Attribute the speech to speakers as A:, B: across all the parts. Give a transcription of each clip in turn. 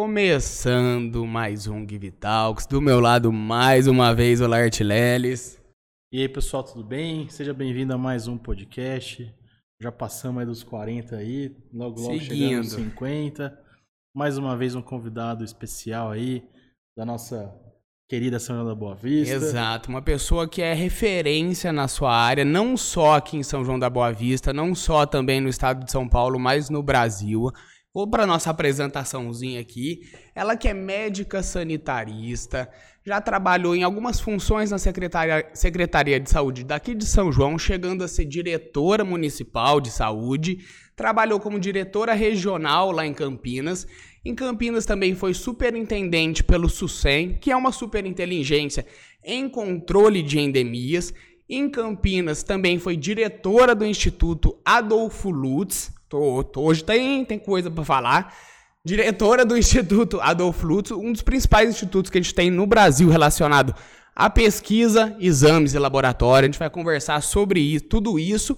A: Começando mais um Give Talks. Do meu lado, mais uma vez, o Lart Leles.
B: E aí, pessoal, tudo bem? Seja bem-vindo a mais um podcast. Já passamos aí dos 40 aí, logo logo
A: Seguindo.
B: chegando aos 50. Mais uma vez um convidado especial aí da nossa querida São João da Boa Vista.
A: Exato, uma pessoa que é referência na sua área, não só aqui em São João da Boa Vista, não só também no estado de São Paulo, mas no Brasil. Vou para nossa apresentaçãozinha aqui. Ela que é médica sanitarista, já trabalhou em algumas funções na Secretaria, Secretaria de Saúde daqui de São João, chegando a ser diretora municipal de saúde, trabalhou como diretora regional lá em Campinas. Em Campinas também foi superintendente pelo SUSEM, que é uma superinteligência em controle de endemias. Em Campinas também foi diretora do Instituto Adolfo Lutz. Tô, tô- hoje tem, tem coisa para falar. Diretora do Instituto Adolfo Lutz, um dos principais institutos que a gente tem no Brasil relacionado à pesquisa, exames e laboratório. A gente vai conversar sobre isso, tudo isso.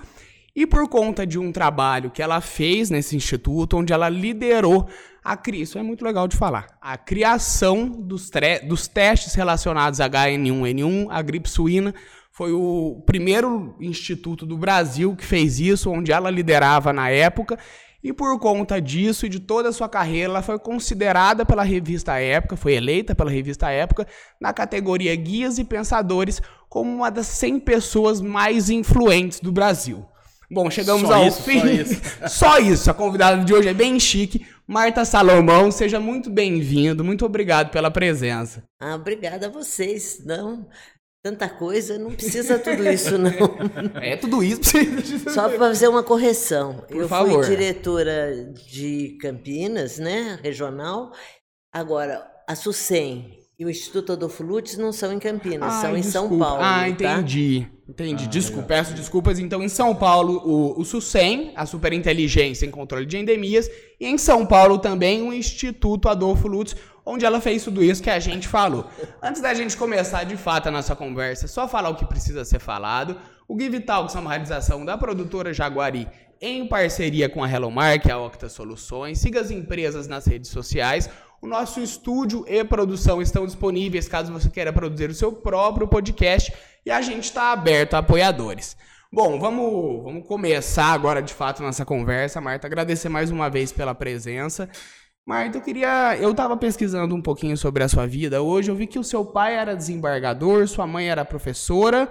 A: E por conta de um trabalho que ela fez nesse instituto, onde ela liderou a isso é muito legal de falar, a criação dos, dos testes relacionados a H1N1, a gripe suína, foi o primeiro instituto do Brasil que fez isso, onde ela liderava na época. E por conta disso e de toda a sua carreira, ela foi considerada pela revista Época, foi eleita pela revista Época, na categoria Guias e Pensadores, como uma das 100 pessoas mais influentes do Brasil. Bom, chegamos
B: Só
A: ao
B: isso,
A: fim.
B: só isso.
A: Só isso. A convidada de hoje é bem chique. Marta Salomão, seja muito bem-vindo. Muito obrigado pela presença.
C: Ah, obrigada a vocês. Não, tanta coisa, não precisa tudo isso, não.
A: É tudo isso.
C: Só para fazer uma correção.
A: Por
C: eu
A: favor.
C: fui diretora de Campinas, né, regional. Agora, a SUSEM e o Instituto Adolfo Lutz não são em Campinas, são
A: Ai,
C: em São
A: desculpa.
C: Paulo.
A: Ah,
C: tá?
A: entendi. Entendi. Desculpa, peço desculpas. Então, em São Paulo, o, o SUSEM, a Superinteligência em Controle de Endemias, e em São Paulo também o Instituto Adolfo Lutz, onde ela fez tudo isso que a gente falou. Antes da gente começar de fato a nossa conversa, só falar o que precisa ser falado. O Give Talks é uma realização da produtora Jaguari em parceria com a Hello Mark, a Octa Soluções. Siga as empresas nas redes sociais. O nosso estúdio e produção estão disponíveis caso você queira produzir o seu próprio podcast e a gente está aberto a apoiadores. Bom, vamos, vamos começar agora de fato nossa conversa, Marta. Agradecer mais uma vez pela presença. Marta, eu queria. Eu estava pesquisando um pouquinho sobre a sua vida hoje. Eu vi que o seu pai era desembargador, sua mãe era professora.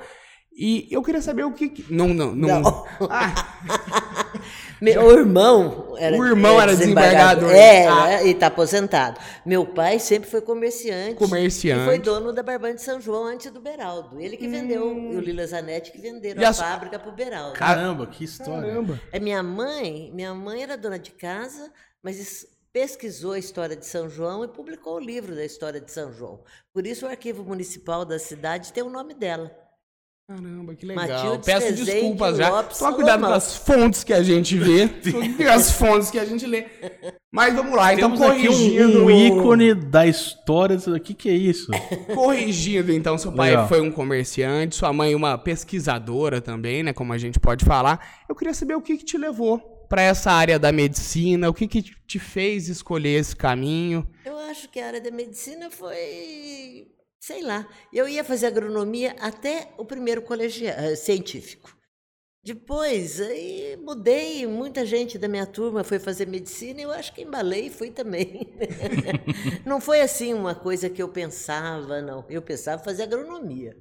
A: E eu queria saber o que. Não, não, não.
C: Não.
A: Ah,
C: Meu irmão era,
A: O irmão era desembargador.
C: É,
A: Ah.
C: e está aposentado. Meu pai sempre foi comerciante.
A: Comerciante.
C: E foi dono da Barbante de São João antes do Beraldo. Ele que vendeu, e o Lila Zanetti que venderam
A: Hum. E a
C: a, fábrica para o Beraldo.
B: Caramba, que história.
A: caramba.
C: É minha mãe, minha mãe era dona de casa, mas pesquisou a história de São João e publicou o livro da história de São João. Por isso o arquivo municipal da cidade tem o nome dela.
A: Caramba, que legal.
C: Matilde
A: Peço desculpas já.
C: Lopes
A: Toma cuidado com as fontes que a gente vê. as fontes que a gente lê. Mas vamos lá, então
B: Temos
A: corrigindo.
B: um, um ícone da história. O que, que é isso?
A: Corrigindo, então, seu pai
B: Legal.
A: foi um comerciante, sua mãe uma pesquisadora também, né? Como a gente pode falar. Eu queria saber o que, que te levou para essa área da medicina, o que, que te fez escolher esse caminho.
C: Eu acho que a área da medicina foi, sei lá, eu ia fazer agronomia até o primeiro colegial, eh, científico. Depois, aí mudei, muita gente da minha turma foi fazer medicina e eu acho que embalei e fui também. não foi assim uma coisa que eu pensava, não. Eu pensava em fazer agronomia.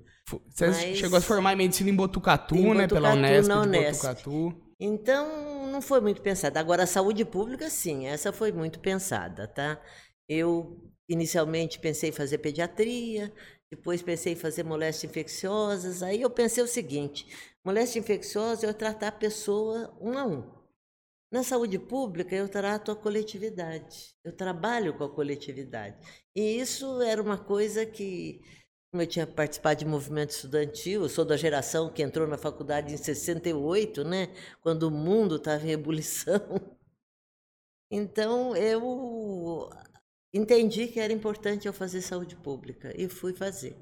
A: Você
C: Mas-
A: chegou a se formar em medicina em Botucatu,
C: Em
A: né? Pela
C: Botucatu,
A: Unesp
C: na Unesp.
A: Botucatu.
C: Então, não foi muito pensada. Agora, a saúde pública, sim, essa foi muito pensada, tá? Eu inicialmente pensei em fazer pediatria, depois pensei em fazer moléstias infecciosas. Aí eu pensei o seguinte: moléstia infecciosa eu tratar a pessoa um a um. Na saúde pública, eu trato a coletividade. Eu trabalho com a coletividade. E isso era uma coisa que, como eu tinha participado de movimento estudantil, eu sou da geração que entrou na faculdade em 68, né? Quando o mundo estava em ebulição. Então, eu entendi que era importante eu fazer saúde pública e fui fazer.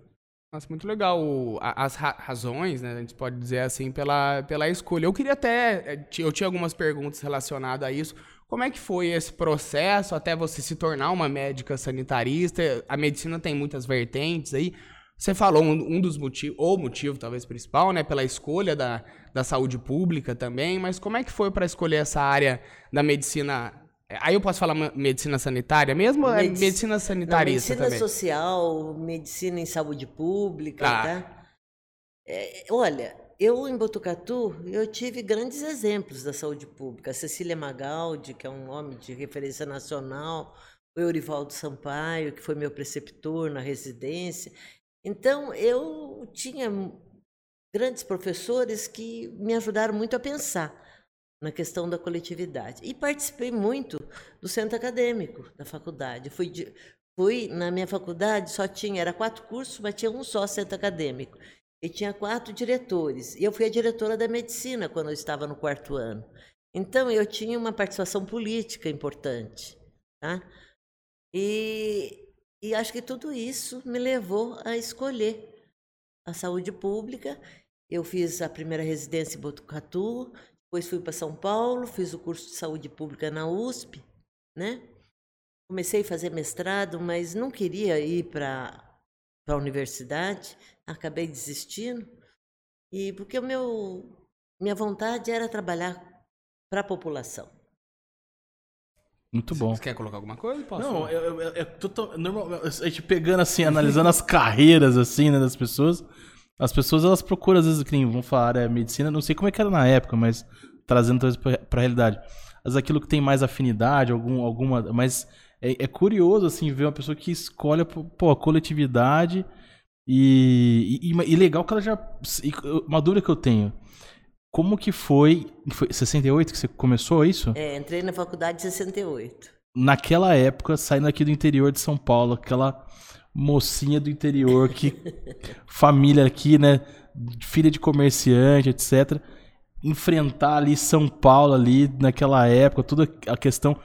A: Nossa, muito legal as ra- razões, né? A gente pode dizer assim, pela, pela escolha. Eu queria até. eh, Eu tinha algumas perguntas relacionadas a isso. Como é que foi esse processo até você se tornar uma médica sanitarista? A medicina tem muitas vertentes aí. Você falou um, um dos motivos, ou motivo talvez principal, né, pela escolha da, da saúde pública também, mas como é que foi para escolher essa área da medicina? Aí eu posso falar medicina sanitária mesmo é Medic... medicina sanitarista
C: medicina
A: também?
C: social, medicina em saúde pública, tá? tá? É, olha, eu, em Botucatu, eu tive grandes exemplos da saúde pública. A Cecília Magaldi, que é um nome de referência nacional, o Eurivaldo Sampaio, que foi meu preceptor na residência. Então, eu tinha grandes professores que me ajudaram muito a pensar na questão da coletividade. E participei muito do centro acadêmico da faculdade. Fui, de, fui na minha faculdade, só tinha, era quatro cursos, mas tinha um só centro acadêmico e tinha quatro diretores. E eu fui a diretora da medicina quando eu estava no quarto ano. Então eu tinha uma participação política importante, tá? E, e acho que tudo isso me levou a escolher a saúde pública. Eu fiz a primeira residência em Botucatu, depois fui para São Paulo, fiz o curso de saúde pública na USP, né? Comecei a fazer mestrado, mas não queria ir para a universidade, acabei desistindo. E porque o meu minha vontade era trabalhar para a população.
B: Muito bom.
A: Você quer colocar alguma coisa?
B: Posso? Não, eu, eu, eu, normal, a gente pegando assim, analisando as carreiras assim, né, das pessoas. As pessoas elas procuram às vezes, que vão falar é medicina, não sei como é que era na época, mas trazendo para a realidade. Mas aquilo que tem mais afinidade, algum, alguma, mas é, é curioso assim ver uma pessoa que escolhe pô, a coletividade e, e, e, legal que ela já. Uma dúvida que eu tenho. Como que foi. Foi 68 que você começou isso?
C: É, entrei na faculdade em 68.
B: Naquela época, saindo aqui do interior de São Paulo, aquela mocinha do interior, que família aqui, né? Filha de comerciante, etc. Enfrentar ali São Paulo ali naquela época, toda a questão.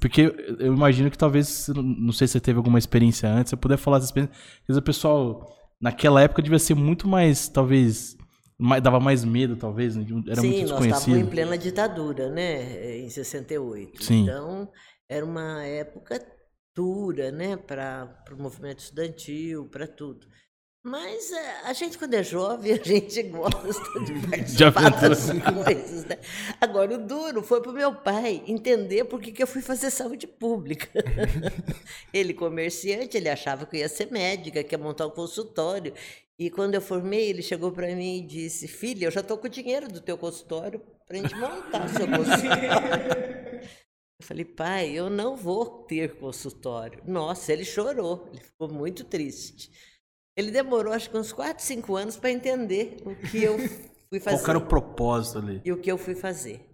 B: Porque eu imagino que talvez, não sei se você teve alguma experiência antes, você puder falar dessa experiência. Vezes o pessoal, naquela época, devia ser muito mais, talvez, dava mais medo, talvez, né? era
C: Sim,
B: muito desconhecido.
C: Sim, nós estávamos em plena ditadura, né, em 68. Sim. Então, era uma época dura, né, para o movimento estudantil, para tudo. Mas é, a gente, quando é jovem, a gente gosta de participar das coisas. Né? Agora, o duro foi para o meu pai entender por que, que eu fui fazer saúde pública. ele, comerciante, ele achava que eu ia ser médica, que ia montar um consultório. E quando eu formei, ele chegou para mim e disse: Filha, eu já estou com o dinheiro do teu consultório para a gente montar o seu consultório. Eu falei, pai, eu não vou ter consultório. Nossa, ele chorou, ele ficou muito triste. Ele demorou acho que uns 4, 5 anos para entender o que eu fui fazer.
B: Qual era o propósito ali?
C: E o que eu fui fazer.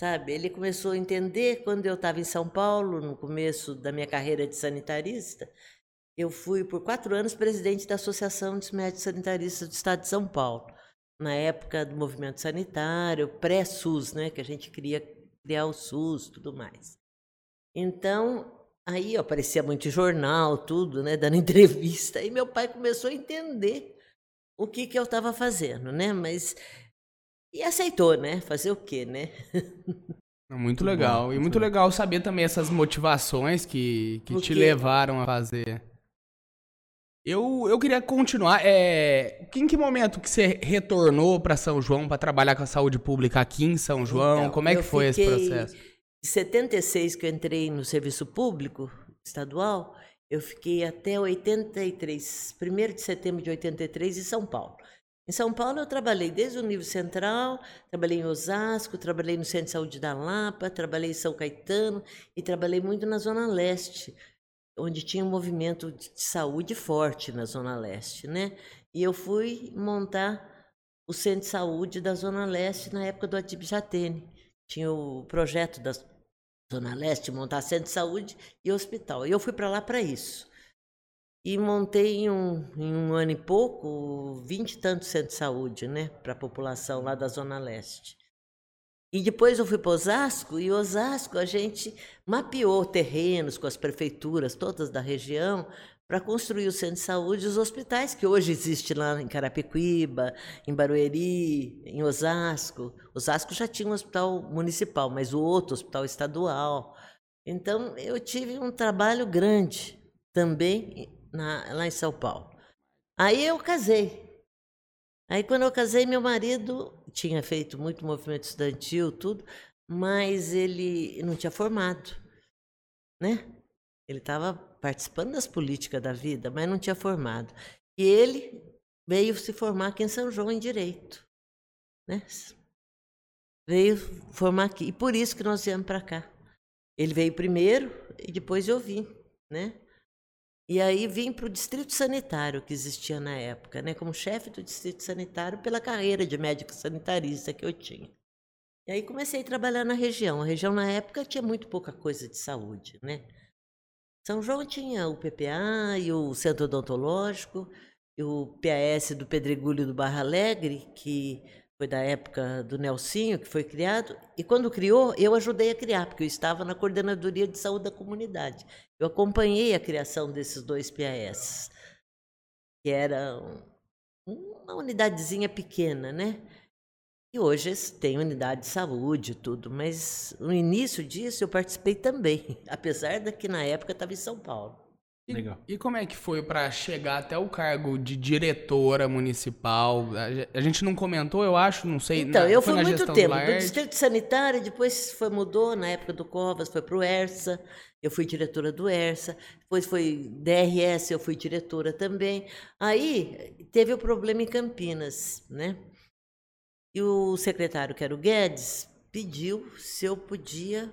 C: Sabe? Ele começou a entender quando eu estava em São Paulo, no começo da minha carreira de sanitarista. Eu fui por quatro anos presidente da Associação dos Médicos Sanitaristas do Estado de São Paulo. Na época do movimento sanitário, pré-SUS, né? Que a gente queria criar o SUS tudo mais. Então, Aí aparecia muito jornal, tudo, né, dando entrevista. Aí meu pai começou a entender o que, que eu estava fazendo, né? Mas e aceitou, né? Fazer o quê, né?
A: Muito legal. E muito legal saber também essas motivações que, que te levaram a fazer. Eu, eu queria continuar. É, em que momento que você retornou para São João para trabalhar com a saúde pública aqui em São João? Então, Como é que foi esse processo?
C: De 76 que eu entrei no serviço público estadual, eu fiquei até 83, 1 de setembro de 83 em São Paulo. Em São Paulo eu trabalhei desde o nível central, trabalhei em Osasco, trabalhei no Centro de Saúde da Lapa, trabalhei em São Caetano e trabalhei muito na Zona Leste, onde tinha um movimento de saúde forte na Zona Leste, né? E eu fui montar o Centro de Saúde da Zona Leste na época do Adib Jatene. Tinha o projeto das Zona Leste, montar centro de saúde e hospital. E eu fui para lá para isso. E montei em um, em um ano e pouco, vinte e tantos centros de saúde, né, para a população lá da Zona Leste. E depois eu fui para Osasco, e Osasco a gente mapeou terrenos com as prefeituras todas da região para construir o centro de saúde e os hospitais que hoje existem lá em Carapicuíba, em Barueri, em Osasco. Osasco já tinha um hospital municipal, mas o outro hospital estadual. Então eu tive um trabalho grande também na, lá em São Paulo. Aí eu casei. Aí quando eu casei, meu marido tinha feito muito movimento estudantil, tudo, mas ele não tinha formado, né? Ele estava participando das políticas da vida, mas não tinha formado. E ele veio se formar aqui em São João em direito, né? Veio formar aqui e por isso que nós viemos para cá. Ele veio primeiro e depois eu vim, né? E aí vim para o distrito sanitário que existia na época, né? Como chefe do distrito sanitário pela carreira de médico sanitarista que eu tinha. E aí comecei a trabalhar na região. A região na época tinha muito pouca coisa de saúde, né? São João tinha o PPA e o Centro Odontológico, e o PAS do Pedregulho do Barra Alegre, que foi da época do Nelsinho, que foi criado. E quando criou, eu ajudei a criar, porque eu estava na Coordenadoria de Saúde da Comunidade. Eu acompanhei a criação desses dois PAS, que era uma unidadezinha pequena, né? E hoje tem unidade de saúde e tudo, mas no início disso eu participei também, apesar de que na época estava em São Paulo.
A: E, Legal. E como é que foi para chegar até o cargo de diretora municipal? A gente não comentou, eu acho, não sei.
C: Então, na, eu fui muito tempo do, do distrito sanitário, depois foi mudou na época do Covas, foi para o ERSA. Eu fui diretora do ERSA, depois foi DRS, eu fui diretora também. Aí teve o problema em Campinas, né? E o secretário, que era o Guedes, pediu se eu podia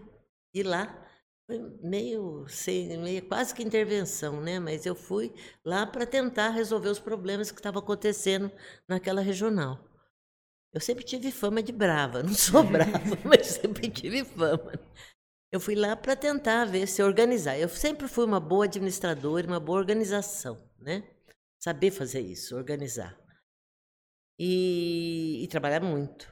C: ir lá. Foi meio, sem, meio quase que intervenção, né? Mas eu fui lá para tentar resolver os problemas que estavam acontecendo naquela regional. Eu sempre tive fama de brava, não sou brava, mas sempre tive fama. Eu fui lá para tentar ver se organizar. Eu sempre fui uma boa administradora, uma boa organização, né? Saber fazer isso, organizar e, e trabalhar muito.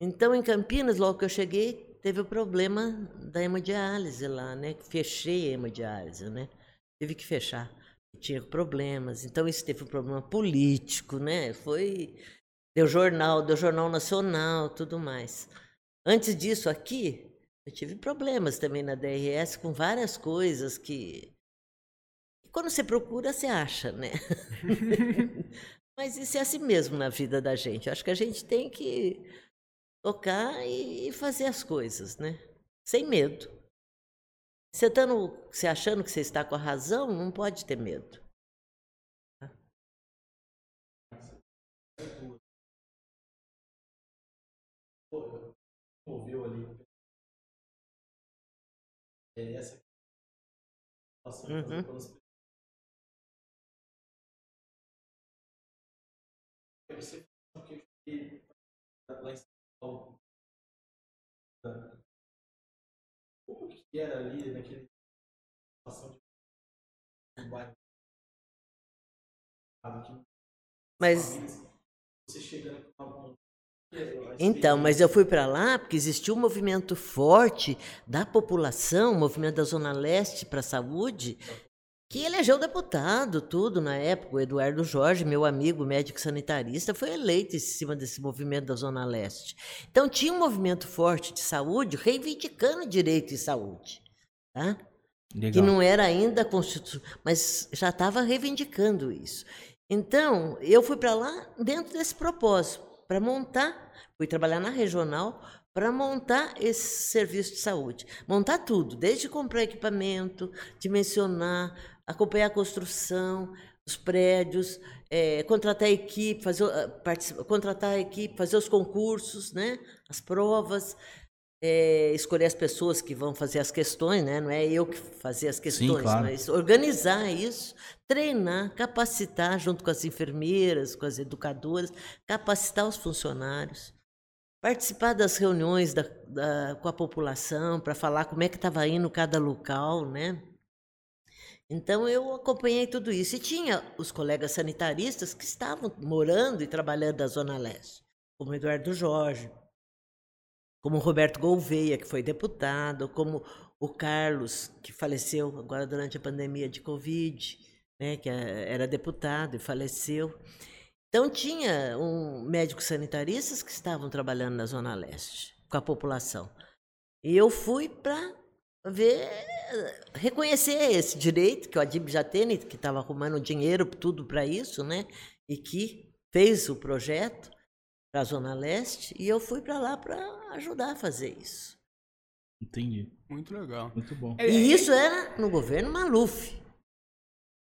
C: Então, em Campinas, logo que eu cheguei, teve o problema da hemodiálise lá, né? Fechei a hemodiálise, né? Tive que fechar. Tinha problemas. Então, isso teve um problema político, né? Foi. Deu jornal, deu jornal nacional, tudo mais. Antes disso, aqui, eu tive problemas também na DRS com várias coisas que. Quando você procura, você acha, né? Mas isso é assim mesmo na vida da gente. Acho que a gente tem que tocar e fazer as coisas, né? Sem medo. Você, estando, você achando que você está com a razão, não pode ter medo. Ali é, essa uhum. você lá em. Como que era ali naquele situação de bairro? Mas você chegando com então, mas eu fui para lá porque existiu um movimento forte da população, um movimento da Zona Leste para a saúde, que elegeu deputado, tudo na época. O Eduardo Jorge, meu amigo médico sanitarista, foi eleito em cima desse movimento da Zona Leste. Então tinha um movimento forte de saúde reivindicando direito em saúde. Tá? Legal. Que não era ainda constitucional, mas já estava reivindicando isso. Então, eu fui para lá dentro desse propósito, para montar, fui trabalhar na regional para montar esse serviço de saúde. Montar tudo, desde comprar equipamento, dimensionar, acompanhar a construção, os prédios, é, contratar a equipe, fazer, ah, contratar a equipe, fazer os concursos, né? as provas, é, escolher as pessoas que vão fazer as questões, né? não é eu que fazer as questões, Sim, claro. mas organizar isso, treinar, capacitar junto com as enfermeiras, com as educadoras, capacitar os funcionários participar das reuniões da, da, com a população para falar como é que estava indo cada local, né? Então eu acompanhei tudo isso. E tinha os colegas sanitaristas que estavam morando e trabalhando na Zona Leste, como Eduardo Jorge, como Roberto Gouveia, que foi deputado, como o Carlos, que faleceu agora durante a pandemia de Covid. né, que era deputado e faleceu. Então tinha um médicos sanitaristas que estavam trabalhando na Zona Leste com a população. E eu fui para ver, reconhecer esse direito que o Adib já tem, que estava arrumando dinheiro tudo para isso, né? E que fez o projeto para a Zona Leste e eu fui para lá para ajudar a fazer isso.
B: Entendi.
A: Muito legal.
B: Muito bom.
C: E isso era no governo Maluf.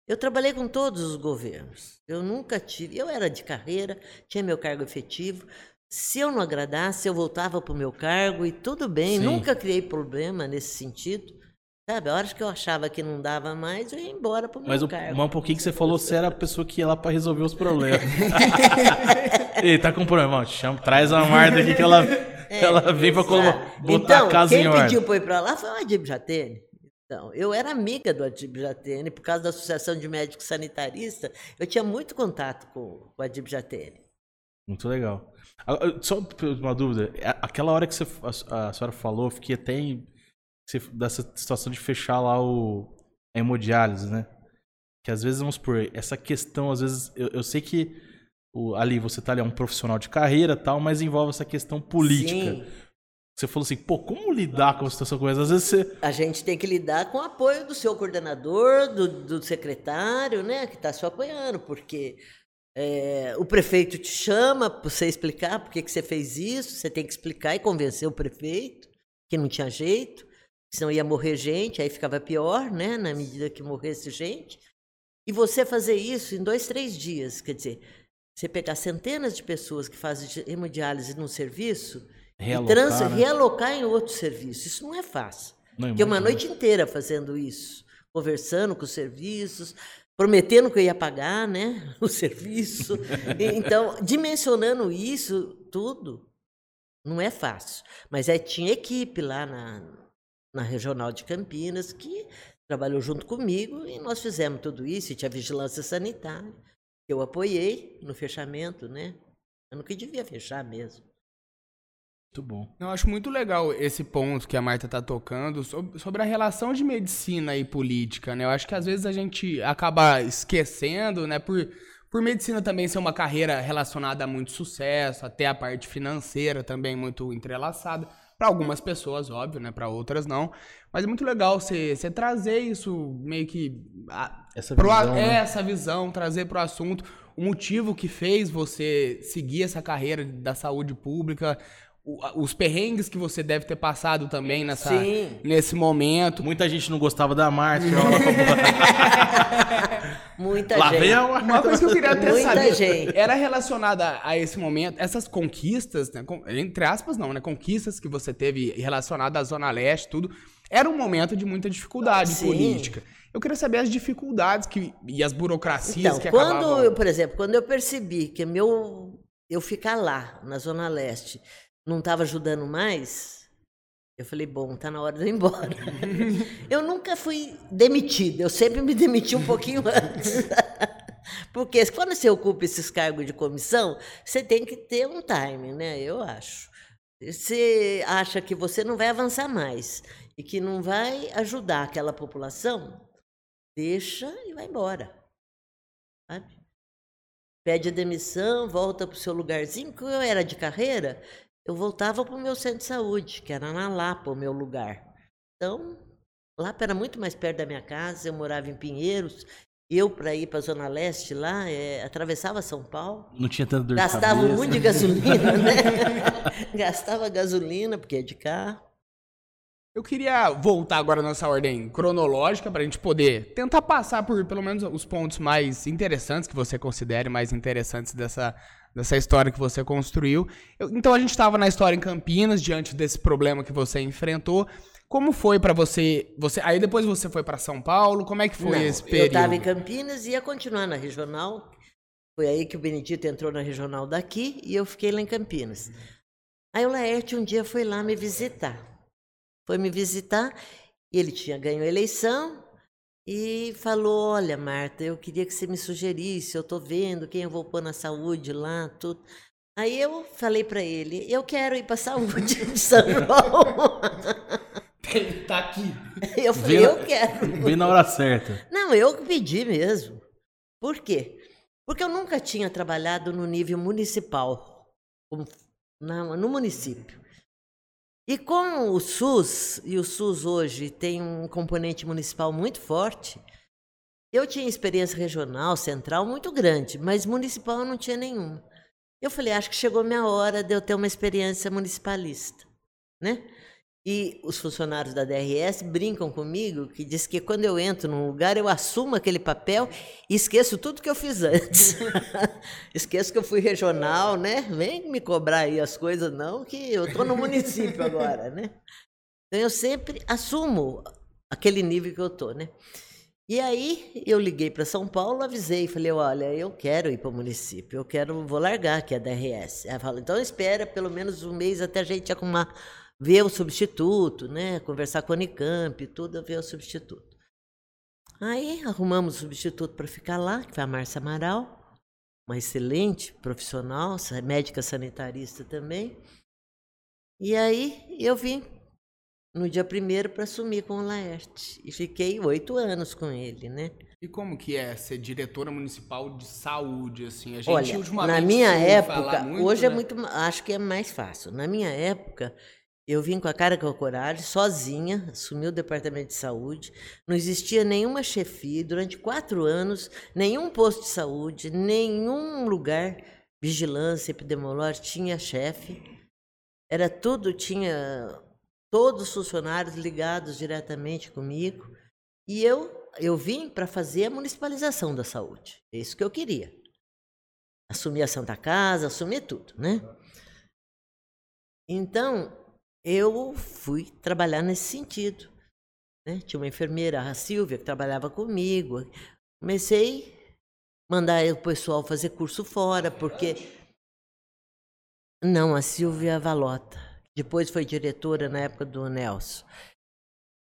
C: Eu trabalhei com todos os governos. Eu nunca tive. Eu era de carreira, tinha meu cargo efetivo. Se eu não agradasse, eu voltava para o meu cargo e tudo bem.
B: Sim.
C: Nunca criei problema nesse sentido. Sabe, a hora que eu achava que não dava mais, eu ia embora para o meu
B: Mas o,
C: cargo.
B: mas um pouquinho que você falou, você era a pessoa que ia lá pra resolver os problemas. Ei, tá com problema. Chama, traz a Marta aqui que ela, ela vem pra botar
C: então,
B: a casa
C: quem
B: em ordem.
C: pediu para ir para lá foi o Adib Jatene. Então, eu era amiga do Adib Jatene, por causa da Associação de Médicos Sanitaristas, eu tinha muito contato com, com o Adib Jatene.
B: Muito legal. Ah, ah, Só uma dúvida. A- Aquela hora que você, a, a senhora falou, eu fiquei até em, dessa situação de fechar lá o a hemodiálise, né? Que às vezes, vamos supor, essa questão, às vezes, eu, eu sei que o- ali você tá ali, é um profissional de carreira e tal, mas envolve essa questão política.
C: Sim.
B: Você falou assim, pô, como lidar com uma situação como essa? Às vezes você.
C: A gente tem que lidar com o apoio do seu coordenador, do, do secretário, né, que está te apoiando, porque é, o prefeito te chama para você explicar por que, que você fez isso, você tem que explicar e convencer o prefeito que não tinha jeito, senão ia morrer gente, aí ficava pior, né, na medida que morresse gente. E você fazer isso em dois, três dias, quer dizer, você pegar centenas de pessoas que fazem hemodiálise num serviço e
B: Realocar,
C: trans,
B: né?
C: realocar em outro serviço. Isso não é fácil.
B: Não,
C: Fiquei uma noite inteira fazendo isso, conversando com os serviços, prometendo que eu ia pagar, né, o serviço. Então, dimensionando isso tudo, não é fácil. Mas aí tinha equipe lá na, na Regional de Campinas que trabalhou junto comigo e nós fizemos tudo isso. E tinha vigilância sanitária, que eu apoiei no fechamento, né? Eu não que devia fechar mesmo.
B: Muito bom.
A: Eu acho muito legal esse ponto que a Marta tá tocando sob- sobre a relação de medicina e política, né? Eu acho que às vezes a gente acaba esquecendo, né? Por, por medicina também ser uma carreira relacionada a muito sucesso, até a parte financeira também muito entrelaçada. Para algumas pessoas, óbvio, né? Para outras não. Mas é muito legal você trazer isso meio que. a-
B: Essa
A: pro a-
B: visão,
A: é,
B: né?
A: essa visão, trazer pro assunto o motivo que fez você seguir essa carreira da saúde pública, o- os perrengues que você deve ter passado também nessa,
C: Sim.
A: nesse momento.
B: Muita gente não gostava da pra-
C: Muita
B: Lá
C: gente.
B: vem a
A: Uma coisa que eu queria até
C: Muita
A: saber
C: gente.
A: era relacionada a esse momento, essas conquistas, né, entre aspas não, né, conquistas que você teve relacionadas à Zona Leste, tudo, era um momento de muita dificuldade
C: Sim.
A: política. Eu queria saber as dificuldades que, e as burocracias
C: Então,
A: que
C: quando,
A: acabavam...
C: eu, por exemplo, quando eu percebi que meu eu ficar lá na zona leste não estava ajudando mais, eu falei, bom, tá na hora de ir embora. eu nunca fui demitida, eu sempre me demiti um pouquinho antes. Porque quando você ocupa esses cargos de comissão, você tem que ter um time, né? Eu acho. Você acha que você não vai avançar mais e que não vai ajudar aquela população, deixa e vai embora. Sabe? Pede a demissão, volta para o seu lugarzinho. Quando eu era de carreira, eu voltava para o meu centro de saúde, que era na Lapa, o meu lugar. Então, Lapa era muito mais perto da minha casa, eu morava em Pinheiros. Eu, para ir para a Zona Leste lá, eh, atravessava São Paulo.
B: Não tinha tanta dor de
C: Gastava
B: cabeça.
C: muito de gasolina, né? Gastava gasolina, porque é de carro.
A: Eu queria voltar agora nessa ordem cronológica para a gente poder tentar passar por pelo menos os pontos mais interessantes que você considere mais interessantes dessa, dessa história que você construiu. Eu- então a gente estava na história em Campinas diante desse problema que você enfrentou. Como foi para você, você? Aí depois você foi para São Paulo. Como é que foi
C: Não,
A: esse
C: Eu
A: período?
C: estava em Campinas e ia continuar na regional. Foi aí que o Benedito entrou na regional daqui e eu fiquei lá em Campinas. Aí o Laerte um dia foi lá me visitar. Foi me visitar e ele tinha ganho a eleição e falou: Olha, Marta, eu queria que você me sugerisse. Eu estou vendo quem eu vou pôr na saúde lá, tudo. Aí eu falei para ele: Eu quero ir para a saúde de São João.
A: tá aqui.
C: Eu falei:
B: Veio-
C: Eu quero.
B: Veio na hora certa.
C: Não, eu que pedi mesmo. Por quê? Porque eu nunca tinha trabalhado no nível municipal, como na, no município. E com o SUS, e o SUS hoje tem um componente municipal muito forte, eu tinha experiência regional, central muito grande, mas municipal eu não tinha nenhuma. Eu falei, acho que chegou minha hora de eu ter uma experiência municipalista, né? E os funcionários da DRS brincam comigo que diz que quando eu entro num lugar eu assumo aquele papel e esqueço tudo que eu fiz antes. esqueço que eu fui regional, né? Vem me cobrar aí as coisas não, que eu estou no município agora, né? Então eu sempre assumo aquele nível que eu estou, né? E aí eu liguei para São Paulo, avisei, falei, olha, eu quero ir para o município, eu quero, vou largar aqui a DRS. Ela falou, então espera pelo menos um mês até a gente arrumar, ver o substituto, né? Conversar com a Unicamp, tudo, ver o substituto. Aí arrumamos o substituto para ficar lá, que foi a Márcia Amaral, uma excelente profissional, médica sanitarista também. E aí eu vim no dia primeiro para assumir com o Laerte. E fiquei oito anos com ele, né?
A: E como que é ser diretora municipal de saúde, assim? A gente
C: Olha, na minha época,
A: muito,
C: hoje é
A: né?
C: muito, acho que é mais fácil. Na minha época, eu vim com a cara com a coragem, sozinha, assumi o departamento de saúde. Não existia nenhuma chefia durante quatro anos, nenhum posto de saúde, nenhum lugar, vigilância epidemiológica tinha chefe. Era tudo, tinha todos os funcionários ligados diretamente comigo. E eu, eu vim para fazer a municipalização da saúde. É isso que eu queria. Assumir a Santa Casa, assumir tudo, né? Então, eu fui trabalhar nesse sentido. Né? Tinha uma enfermeira, a Silvia, que trabalhava comigo. Comecei a mandar o pessoal fazer curso fora, porque. Não, a Silvia Valota. Depois foi diretora na época do Nelson.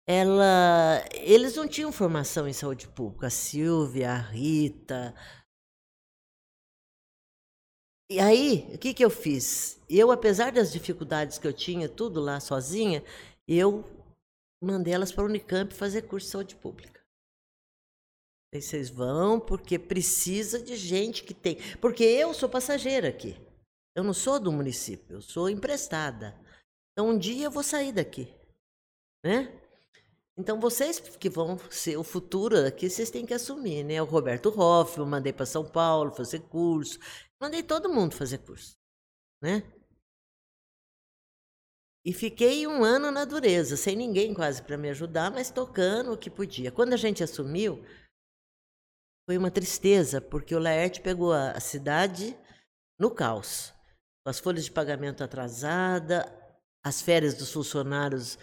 C: Ela, eles não tinham formação em saúde pública. A Silvia, a Rita. E aí, o que, que eu fiz? Eu, apesar das dificuldades que eu tinha, tudo lá sozinha, eu mandei elas para a Unicamp fazer curso de saúde pública. Aí vocês vão, porque precisa de gente que tem. Porque eu sou passageira aqui. Eu não sou do município, eu sou emprestada. Então um dia eu vou sair daqui, né? Então vocês que vão ser o futuro aqui, vocês têm que assumir, né? O Roberto Hoff, eu mandei para São Paulo fazer curso, mandei todo mundo fazer curso, né? E fiquei um ano na dureza, sem ninguém quase para me ajudar, mas tocando o que podia. Quando a gente assumiu, foi uma tristeza, porque o Laerte pegou a cidade no caos, com as folhas de pagamento atrasada, as férias dos funcionários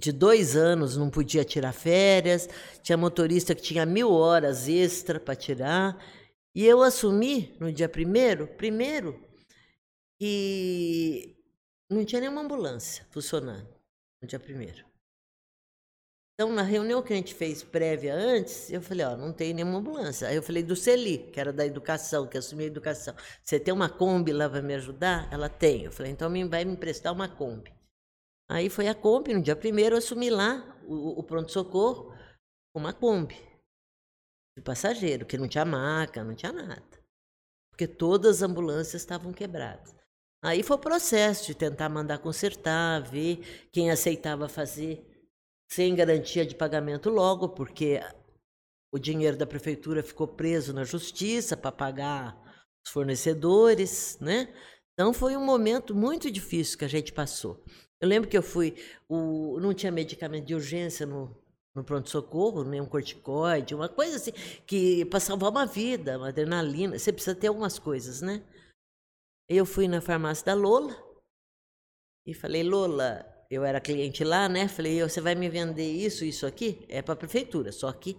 C: de dois anos não podia tirar férias, tinha motorista que tinha mil horas extra para tirar. E eu assumi no dia primeiro, primeiro, que não tinha nenhuma ambulância funcionando no dia primeiro. Então, na reunião que a gente fez prévia antes, eu falei, ó, não tem nenhuma ambulância. Aí eu falei do Celi, que era da educação, que assumia a educação. Você tem uma Kombi lá para me ajudar? Ela tem. Eu falei, então vai me emprestar uma Kombi. Aí foi a Kombi, no dia primeiro eu assumi lá o, o pronto-socorro com uma Kombi de passageiro, que não tinha maca, não tinha nada. Porque todas as ambulâncias estavam quebradas. Aí foi o processo de tentar mandar consertar, ver quem aceitava fazer sem garantia de pagamento logo, porque o dinheiro da prefeitura ficou preso na justiça para pagar os fornecedores, né? Então foi um momento muito difícil que a gente passou. Eu lembro que eu fui, o, não tinha medicamento de urgência no, no pronto-socorro, nem um corticoide, uma coisa assim, que para salvar uma vida, uma adrenalina, você precisa ter algumas coisas, né? Eu fui na farmácia da Lola e falei, Lola, eu era cliente lá, né? Falei, você vai me vender isso, isso aqui? É para a prefeitura, só que,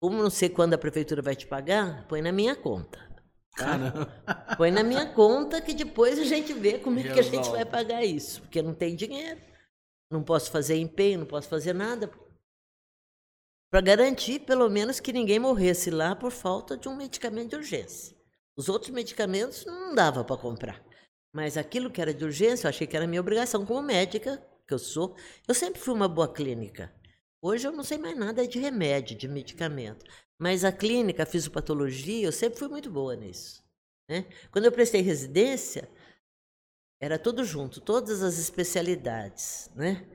C: como não sei quando a prefeitura vai te pagar, põe na minha conta. Tá? Põe na minha conta que depois a gente vê como é que a gente vai pagar isso, porque não tem dinheiro. Não posso fazer empenho, não posso fazer nada. Para garantir, pelo menos, que ninguém morresse lá por falta de um medicamento de urgência. Os outros medicamentos não dava para comprar. Mas aquilo que era de urgência, eu achei que era minha obrigação como médica, que eu sou. Eu sempre fui uma boa clínica. Hoje eu não sei mais nada de remédio, de medicamento. Mas a clínica, a fisiopatologia, eu sempre fui muito boa nisso. Né? Quando eu prestei residência, era tudo junto, todas as especialidades. Né?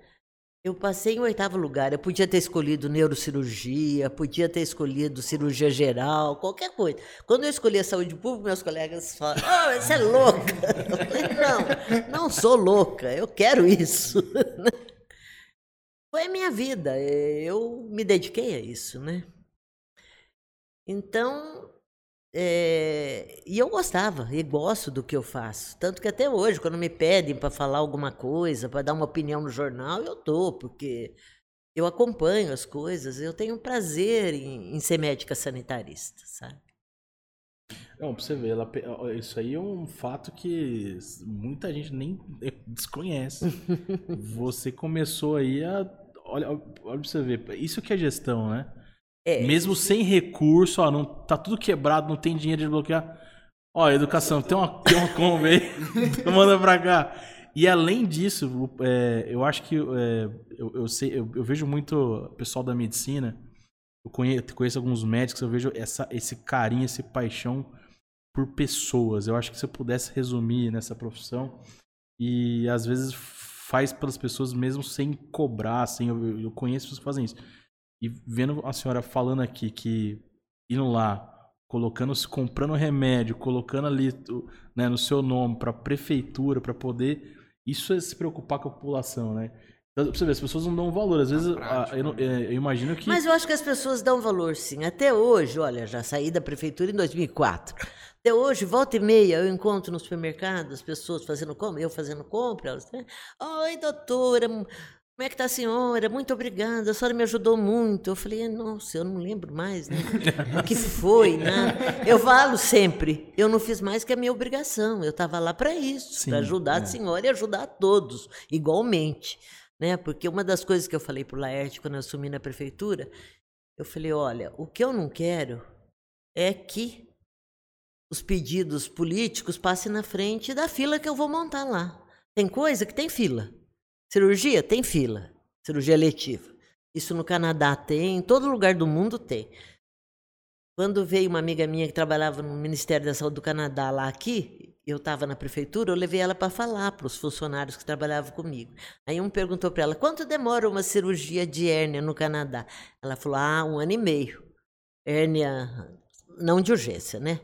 C: Eu passei em oitavo lugar. Eu podia ter escolhido neurocirurgia, podia ter escolhido cirurgia geral, qualquer coisa. Quando eu escolhi a saúde pública, meus colegas falaram: Oh, você é louca. Falei: Não, não sou louca, eu quero isso. Foi a minha vida, eu me dediquei a isso, né? Então, é, e eu gostava e gosto do que eu faço. Tanto que até hoje, quando me pedem para falar alguma coisa, para dar uma opinião no jornal, eu dou, porque eu acompanho as coisas, eu tenho prazer em, em ser médica sanitarista, sabe?
B: Não, pra você ver, ela, isso aí é um fato que muita gente nem desconhece. você começou aí a. Olha, olha pra você ver, isso que é gestão, né? É. Mesmo sem recurso, ó, não, tá tudo quebrado, não tem dinheiro de bloquear. Ó, educação, tem uma, tem uma Kombi aí, manda pra cá. E além disso, é, eu acho que é, eu, eu, sei, eu, eu, vejo muito pessoal da medicina, eu conheço, conheço alguns médicos, eu vejo essa, esse carinho, esse paixão por pessoas. Eu acho que se eu pudesse resumir nessa profissão, e às vezes faz pelas pessoas mesmo sem cobrar, assim, eu, eu conheço pessoas que fazem isso e vendo a senhora falando aqui que indo lá, colocando, comprando remédio, colocando ali né, no seu nome para prefeitura, para poder. Isso é se preocupar com a população, né? Então, você ver, as pessoas não dão valor. Às vezes, prática, eu, né? eu, imagino que.
C: Mas eu acho que as pessoas dão valor, sim. Até hoje, olha, já saí da prefeitura em 2004. Até hoje, volta e meia, eu encontro no supermercado as pessoas fazendo compra, eu fazendo compra. Elas, né? Oi, doutora, como é que tá a senhora? Muito obrigada, a senhora me ajudou muito. Eu falei, nossa, eu não lembro mais, né? O que foi, né? Eu falo sempre, eu não fiz mais que a minha obrigação. Eu estava lá para isso, para ajudar é. a senhora e ajudar a todos, igualmente. Né? Porque uma das coisas que eu falei para o Laerte quando eu assumi na prefeitura, eu falei, olha, o que eu não quero é que os pedidos políticos passem na frente da fila que eu vou montar lá. Tem coisa que tem fila. Cirurgia tem fila, cirurgia letiva. Isso no Canadá tem, em todo lugar do mundo tem. Quando veio uma amiga minha que trabalhava no Ministério da Saúde do Canadá lá aqui, eu estava na prefeitura, eu levei ela para falar para os funcionários que trabalhavam comigo. Aí um perguntou para ela: quanto demora uma cirurgia de hérnia no Canadá? Ela falou: ah, um ano e meio. Hérnia não de urgência, né?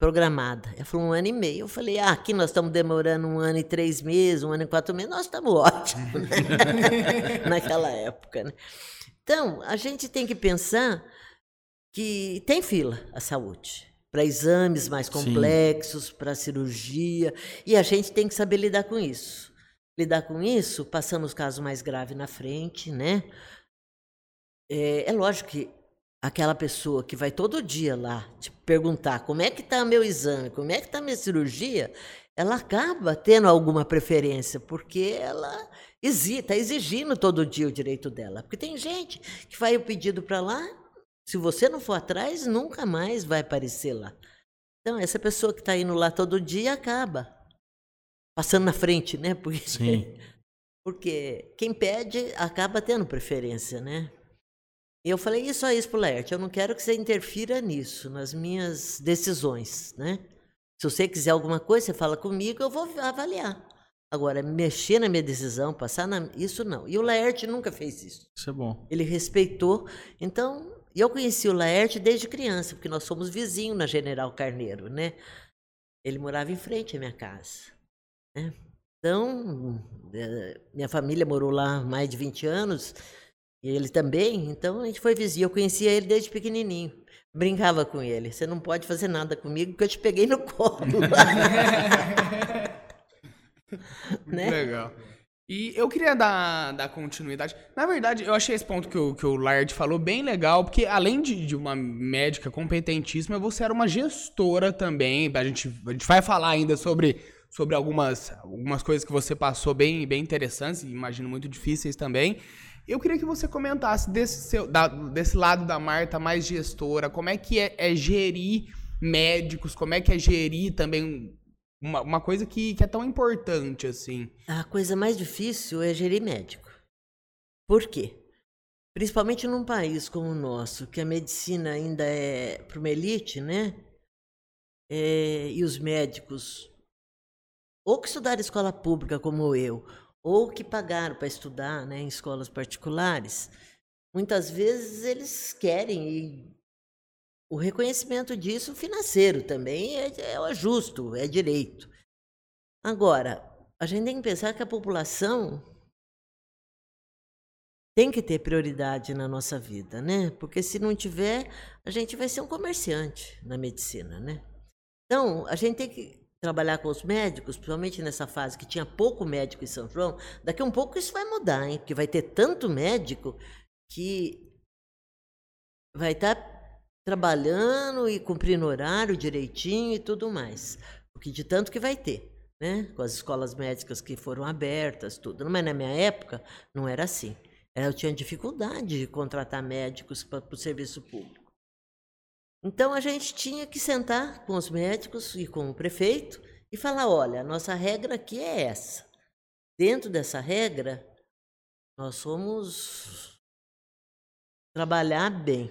C: Programada. Ela falou um ano e meio. Eu falei, ah, aqui nós estamos demorando um ano e três meses, um ano e quatro meses, nós estamos ótimos né? naquela época. Né? Então, a gente tem que pensar que tem fila a saúde para exames mais complexos, para cirurgia, e a gente tem que saber lidar com isso. Lidar com isso, passando os casos mais graves na frente, né? É, é lógico que aquela pessoa que vai todo dia lá te perguntar como é que está meu exame, como é que está minha cirurgia, ela acaba tendo alguma preferência, porque ela está exigindo todo dia o direito dela. Porque tem gente que vai o pedido para lá, se você não for atrás, nunca mais vai aparecer lá. Então, essa pessoa que está indo lá todo dia acaba passando na frente, né? Porque,
B: Sim.
C: porque quem pede acaba tendo preferência, né? Eu falei isso a isso pro Laerte, eu não quero que você interfira nisso, nas minhas decisões, né? Se você quiser alguma coisa, você fala comigo, eu vou avaliar. Agora, mexer na minha decisão, passar na... Isso não. E o Laerte nunca fez isso.
B: Isso é bom.
C: Ele respeitou. Então, eu conheci o Laerte desde criança, porque nós somos vizinhos na General Carneiro, né? Ele morava em frente à minha casa. Né? Então, eh, minha família morou lá mais de 20 anos. E ele também, então a gente foi vizinho. Eu conhecia ele desde pequenininho. Brincava com ele. Você não pode fazer nada comigo porque eu te peguei no colo.
A: né? Legal. E eu queria dar, dar continuidade. Na verdade, eu achei esse ponto que o, que o Lard falou bem legal, porque além de, de uma médica competentíssima, você era uma gestora também. A gente, a gente vai falar ainda sobre, sobre algumas, algumas coisas que você passou bem, bem interessantes, e imagino muito difíceis também. Eu queria que você comentasse desse, seu, da, desse lado da Marta mais gestora, como é que é, é gerir médicos, como é que é gerir também uma, uma coisa que, que é tão importante assim.
C: A coisa mais difícil é gerir médico. Por quê? principalmente num país como o nosso, que a medicina ainda é para uma elite, né? É, e os médicos, ou que estudaram escola pública como eu, ou que pagaram para estudar né, em escolas particulares, muitas vezes eles querem e o reconhecimento disso financeiro também é, é justo, é direito. Agora, a gente tem que pensar que a população tem que ter prioridade na nossa vida, né? Porque se não tiver, a gente vai ser um comerciante na medicina, né? Então, a gente tem que trabalhar com os médicos, principalmente nessa fase que tinha pouco médico em São João. Daqui a um pouco isso vai mudar, hein? Porque vai ter tanto médico que vai estar tá trabalhando e cumprindo horário direitinho e tudo mais. Porque de tanto que vai ter, né? Com as escolas médicas que foram abertas, tudo. Mas na minha época não era assim. Eu tinha dificuldade de contratar médicos para o serviço público. Então a gente tinha que sentar com os médicos e com o prefeito e falar: olha, a nossa regra aqui é essa. Dentro dessa regra, nós vamos trabalhar bem,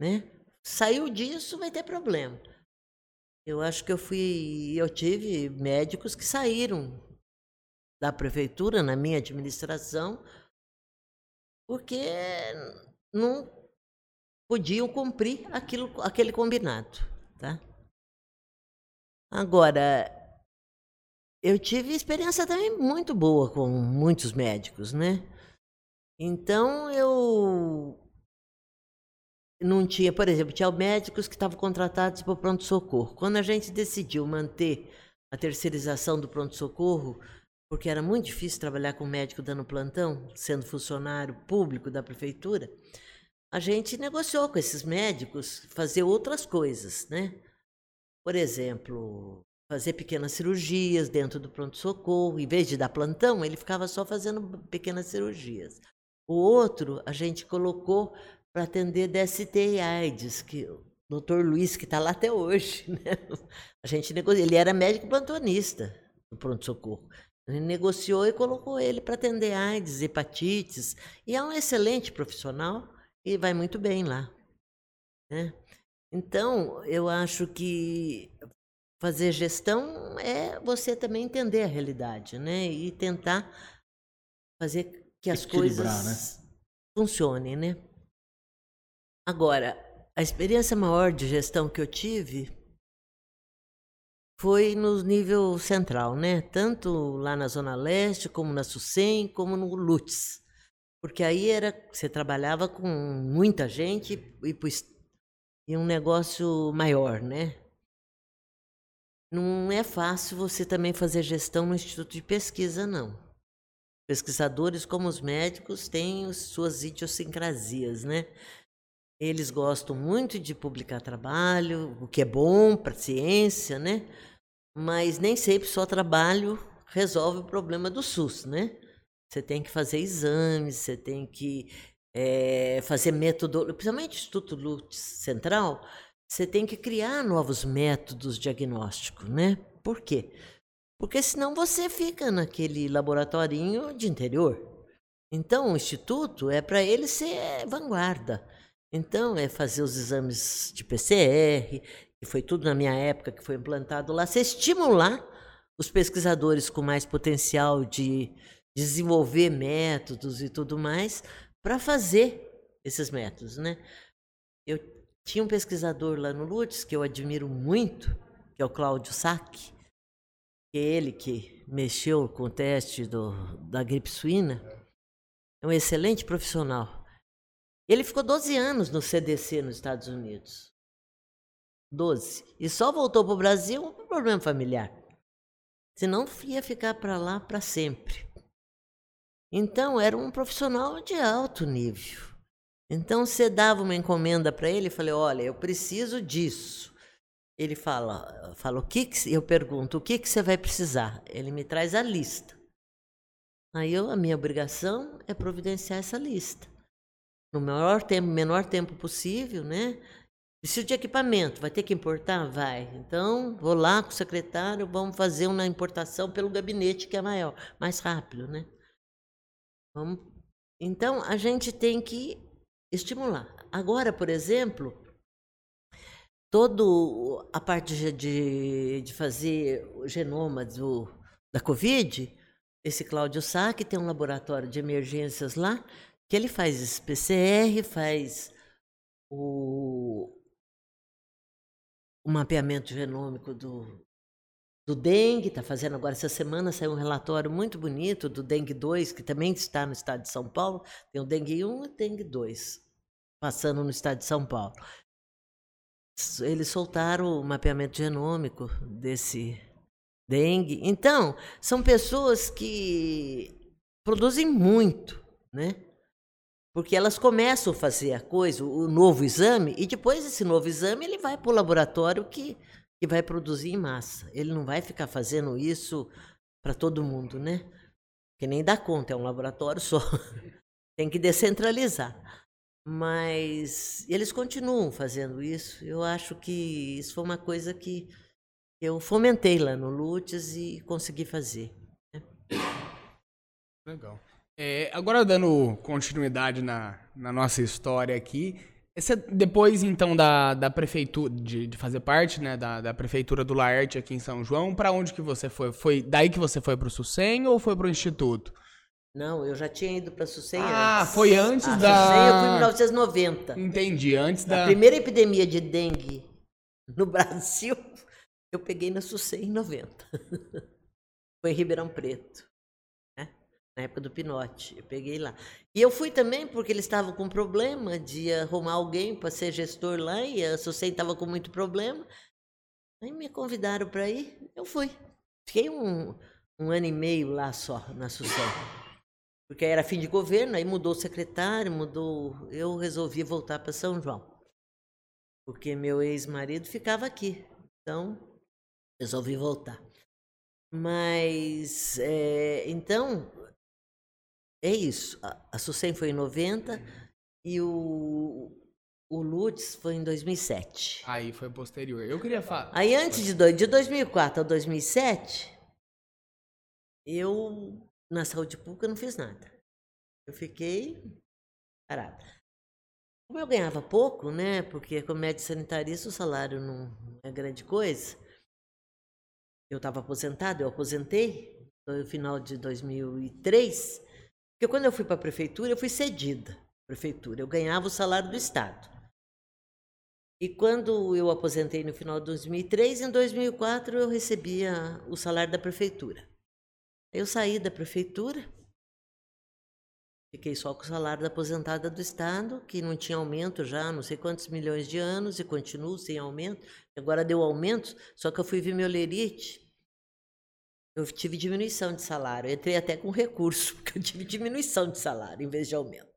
C: né? Saiu disso, vai ter problema. Eu acho que eu fui, eu tive médicos que saíram da prefeitura na minha administração porque não podiam cumprir aquilo, aquele combinado, tá? Agora, eu tive experiência também muito boa com muitos médicos, né? Então eu não tinha, por exemplo, tinha médicos que estavam contratados para o pronto-socorro. Quando a gente decidiu manter a terceirização do pronto-socorro, porque era muito difícil trabalhar com médico dando plantão, sendo funcionário público da prefeitura, a gente negociou com esses médicos fazer outras coisas, né? Por exemplo, fazer pequenas cirurgias dentro do pronto-socorro. Em vez de dar plantão, ele ficava só fazendo pequenas cirurgias. O outro a gente colocou para atender DST e AIDS, que o doutor Luiz, que está lá até hoje, né? A gente negociou, ele era médico plantonista no pronto-socorro. Ele negociou e colocou ele para atender AIDS, hepatites, e é um excelente profissional e vai muito bem lá. Né? Então, eu acho que fazer gestão é você também entender a realidade, né? E tentar fazer que as coisas né? funcionem, né? Agora, a experiência maior de gestão que eu tive foi no nível central, né? Tanto lá na Zona Leste, como na SUSEM, como no LUTS. Porque aí era você trabalhava com muita gente e, e um negócio maior, né? Não é fácil você também fazer gestão no Instituto de Pesquisa, não. Pesquisadores, como os médicos, têm suas idiosincrasias, né? Eles gostam muito de publicar trabalho, o que é bom para a ciência, né? Mas nem sempre só trabalho resolve o problema do SUS, né? Você tem que fazer exames, você tem que é, fazer método, principalmente Instituto Lutz Central, você tem que criar novos métodos diagnósticos, né? Por quê? Porque senão você fica naquele laboratorinho de interior. Então, o instituto é para ele ser vanguarda. Então, é fazer os exames de PCR, que foi tudo na minha época que foi implantado lá, se estimular os pesquisadores com mais potencial de desenvolver métodos e tudo mais para fazer esses métodos, né? Eu tinha um pesquisador lá no Lutz que eu admiro muito, que é o Cláudio Sack, que é ele que mexeu com o teste do, da gripe suína. É um excelente profissional. Ele ficou 12 anos no CDC nos Estados Unidos. 12. E só voltou para o Brasil por problema familiar. Senão ia ficar para lá para sempre. Então era um profissional de alto nível. Então você dava uma encomenda para ele e falei: "Olha, eu preciso disso". Ele fala, fala o que, que eu pergunto: "O que que você vai precisar?". Ele me traz a lista. Aí eu, a minha obrigação é providenciar essa lista no maior tempo, menor tempo possível, né? Preciso de equipamento, vai ter que importar? Vai. Então, vou lá com o secretário, vamos fazer uma importação pelo gabinete, que é maior, mais rápido, né? Vamos. Então, a gente tem que estimular. Agora, por exemplo, todo a parte de, de fazer o genoma do, da Covid, esse Cláudio Sá, que tem um laboratório de emergências lá, que ele faz esse PCR, faz o, o mapeamento genômico do, do dengue, está fazendo agora essa semana, saiu um relatório muito bonito do dengue 2, que também está no estado de São Paulo. Tem o dengue 1 e o dengue 2, passando no estado de São Paulo. Eles soltaram o mapeamento genômico desse dengue. Então, são pessoas que produzem muito, né? Porque elas começam a fazer a coisa, o novo exame, e depois esse novo exame ele vai para o laboratório que, que vai produzir em massa. Ele não vai ficar fazendo isso para todo mundo, né? Que nem dá conta, é um laboratório só. Tem que descentralizar. Mas eles continuam fazendo isso. Eu acho que isso foi uma coisa que eu fomentei lá no Lutes e consegui fazer. Né?
A: Legal. É, agora, dando continuidade na, na nossa história aqui, esse, depois, então, da, da prefeitura, de, de fazer parte, né, da, da prefeitura do Laerte aqui em São João, para onde que você foi? Foi daí que você foi para o SUSEM ou foi para o Instituto?
C: Não, eu já tinha ido para SUSEM
A: ah,
C: antes.
A: foi antes
C: a
A: da...
C: SUSEM eu fui em 1990.
A: Entendi, antes da...
C: A primeira epidemia de dengue no Brasil, eu peguei na SUSEM em 90. foi em Ribeirão Preto na época do Pinote. Eu peguei lá. E eu fui também porque eles estavam com problema de arrumar alguém para ser gestor lá e a SUSEM estava com muito problema. Aí me convidaram para ir, eu fui. Fiquei um, um ano e meio lá só, na SUSEM. Porque era fim de governo, aí mudou o secretário, mudou. Eu resolvi voltar para São João. Porque meu ex-marido ficava aqui. Então, resolvi voltar. Mas, é, então, é isso. A, a SUSEM foi em 90 e o, o Lutz foi em 2007.
A: Aí foi posterior. Eu queria falar.
C: Aí antes de, de 2004 a 2007, eu na saúde pública não fiz nada. Eu fiquei parada. Como eu ganhava pouco, né? Porque como médico sanitarista o salário não é grande coisa. Eu estava aposentado, eu aposentei no final de 2003 porque quando eu fui para a prefeitura, eu fui cedida prefeitura. Eu ganhava o salário do Estado. E quando eu aposentei no final de 2003, em 2004 eu recebia o salário da prefeitura. Eu saí da prefeitura, fiquei só com o salário da aposentada do Estado, que não tinha aumento já, não sei quantos milhões de anos, e continuo sem aumento. Agora deu aumento, só que eu fui ver meu lerite, eu tive diminuição de salário. Eu entrei até com recurso, porque eu tive diminuição de salário em vez de aumento.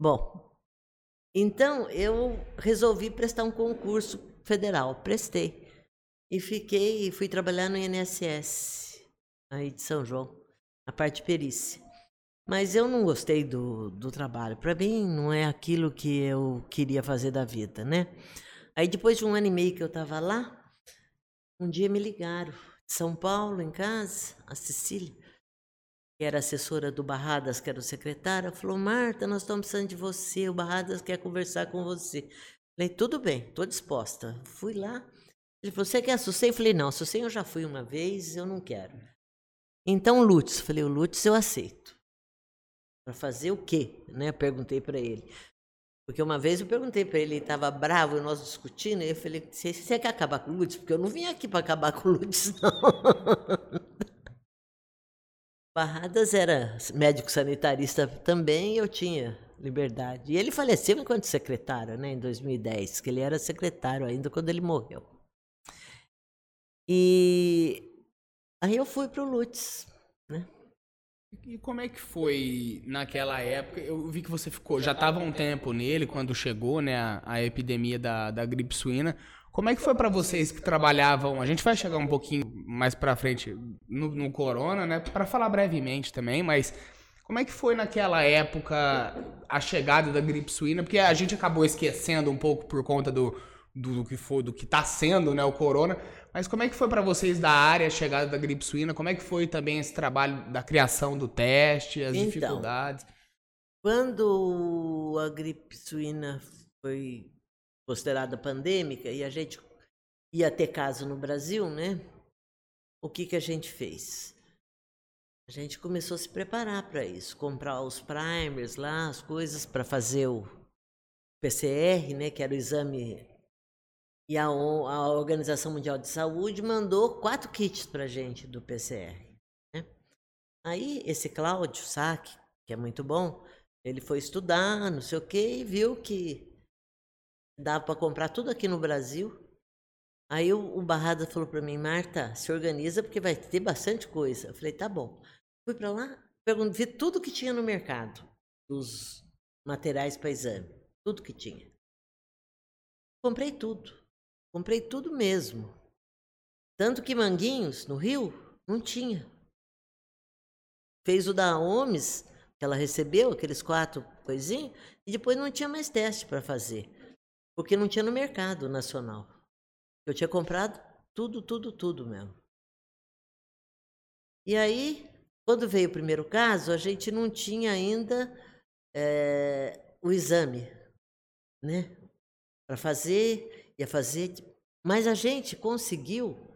C: Bom, então eu resolvi prestar um concurso federal. Prestei. E fiquei, fui trabalhar no INSS, aí de São João, na parte de perícia. Mas eu não gostei do, do trabalho. Para mim, não é aquilo que eu queria fazer da vida, né? Aí, depois de um ano e meio que eu estava lá, um dia me ligaram são Paulo, em casa, a Cecília, que era assessora do Barradas, que era o secretário, falou: Marta, nós estamos precisando de você, o Barradas quer conversar com você. Falei: tudo bem, estou disposta. Fui lá. Ele falou: você quer Sucem? Falei: não, Sucem eu já fui uma vez, eu não quero. Então, Lutz, falei: o Lutz eu aceito. Para fazer o quê? Né? Perguntei para ele. Porque uma vez eu perguntei para ele, ele estava bravo, nós discutindo, e eu falei, você quer acabar com o Lutz? Porque eu não vim aqui para acabar com o Lutz, não. Barradas era médico sanitarista também, eu tinha liberdade. E ele faleceu enquanto secretário, né, em 2010, que ele era secretário ainda quando ele morreu. E aí eu fui para o Lutz, né?
A: E como é que foi naquela época? Eu vi que você ficou, já estava um tempo nele quando chegou, né, a, a epidemia da, da gripe suína. Como é que foi para vocês que trabalhavam? A gente vai chegar um pouquinho mais para frente no, no, corona, né, para falar brevemente também, mas como é que foi naquela época a chegada da gripe suína? Porque a gente acabou esquecendo um pouco por conta do, do, que foi, do que está sendo, né, o corona. Mas como é que foi para vocês da área a chegada da gripe suína? Como é que foi também esse trabalho da criação do teste, as então, dificuldades?
C: Quando a gripe suína foi considerada pandêmica e a gente ia ter caso no Brasil, né? O que, que a gente fez? A gente começou a se preparar para isso, comprar os primers lá, as coisas para fazer o PCR, né, que era o exame. E a, a Organização Mundial de Saúde mandou quatro kits para gente do PCR. Né? Aí esse Cláudio Sack, que é muito bom, ele foi estudar, não sei o quê, e viu que dava para comprar tudo aqui no Brasil. Aí o, o Barrada falou para mim, Marta, se organiza porque vai ter bastante coisa. Eu falei, tá bom. Fui para lá, vi tudo que tinha no mercado, dos materiais para exame, tudo que tinha. Comprei tudo, comprei tudo mesmo. Tanto que Manguinhos, no Rio, não tinha. Fez o da OMS, que ela recebeu, aqueles quatro coisinhos, e depois não tinha mais teste para fazer, porque não tinha no mercado nacional. Eu tinha comprado tudo, tudo, tudo mesmo. E aí, quando veio o primeiro caso, a gente não tinha ainda é, o exame, né? Para fazer, ia fazer. Mas a gente conseguiu,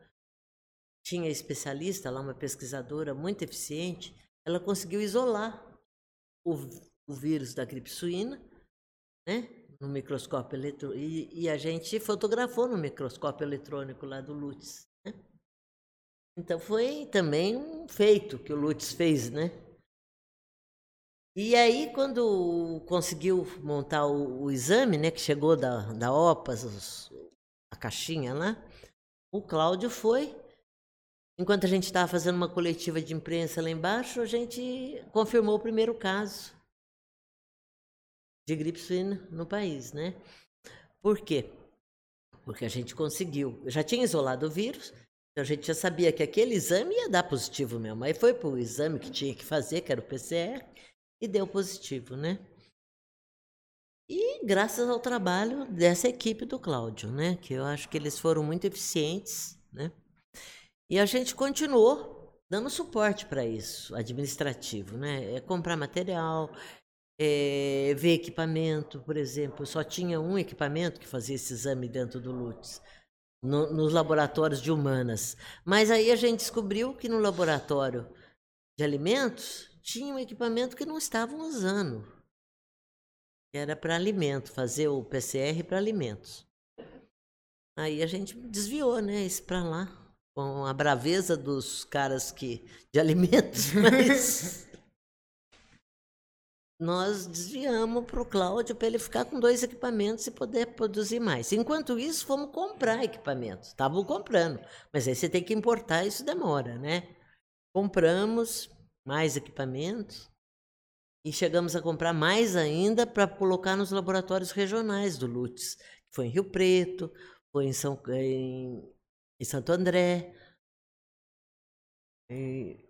C: tinha especialista lá, uma pesquisadora muito eficiente, ela conseguiu isolar o, o vírus da gripe suína, né? no microscópio eletrônico. E, e, a gente fotografou no microscópio eletrônico lá do Lutz. Né? Então foi também um feito que o Lutz fez, né? E aí, quando conseguiu montar o, o exame, né, que chegou da, da OPAS, os, a caixinha lá, o Cláudio foi. Enquanto a gente estava fazendo uma coletiva de imprensa lá embaixo, a gente confirmou o primeiro caso de gripe suína no país, né? Por quê? Porque a gente conseguiu, já tinha isolado o vírus, então a gente já sabia que aquele exame ia dar positivo mesmo. Aí foi para o exame que tinha que fazer, que era o PCR, e deu positivo, né? E graças ao trabalho dessa equipe do Cláudio, né? Que eu acho que eles foram muito eficientes, né? E a gente continuou dando suporte para isso, administrativo, né? É comprar material, é, ver equipamento, por exemplo, só tinha um equipamento que fazia esse exame dentro do Lutz, no, nos laboratórios de humanas. Mas aí a gente descobriu que no laboratório de alimentos tinha um equipamento que não estavam usando. Era para alimento, fazer o PCR para alimentos. Aí a gente desviou, né, isso para lá, com a braveza dos caras que de alimentos, mas nós desviamos para o Cláudio para ele ficar com dois equipamentos e poder produzir mais. Enquanto isso, fomos comprar equipamentos. Estavam comprando, mas aí você tem que importar, isso demora, né? Compramos mais equipamentos e chegamos a comprar mais ainda para colocar nos laboratórios regionais do Lutz, que foi em Rio Preto, foi em, São, em, em Santo André, e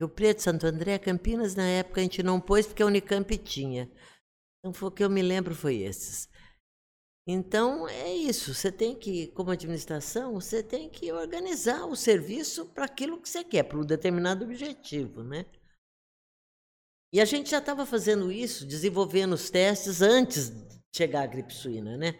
C: Rio Preto, Santo André, Campinas, na época a gente não pôs porque a Unicamp tinha. Então, foi o que eu me lembro foi esses. Então, é isso. Você tem que, como administração, você tem que organizar o serviço para aquilo que você quer, para um determinado objetivo, né? E a gente já estava fazendo isso, desenvolvendo os testes antes de chegar a gripe suína, né?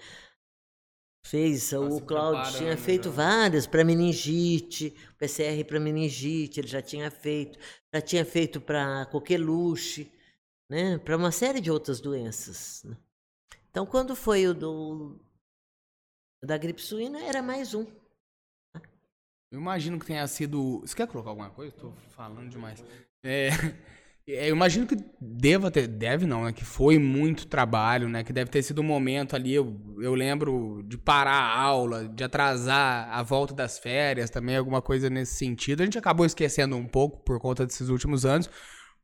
C: Fez, tá o Cláudio tinha feito já. várias para meningite, PCR para meningite, ele já tinha feito, já tinha feito para coqueluche, né, para uma série de outras doenças. Né? Então, quando foi o do da gripe suína, era mais um.
A: Eu imagino que tenha sido. Você quer colocar alguma coisa? Estou falando demais. É, É, eu imagino que deva ter, deve não, né? Que foi muito trabalho, né? Que deve ter sido um momento ali, eu, eu lembro de parar a aula, de atrasar a volta das férias, também alguma coisa nesse sentido. A gente acabou esquecendo um pouco por conta desses últimos anos,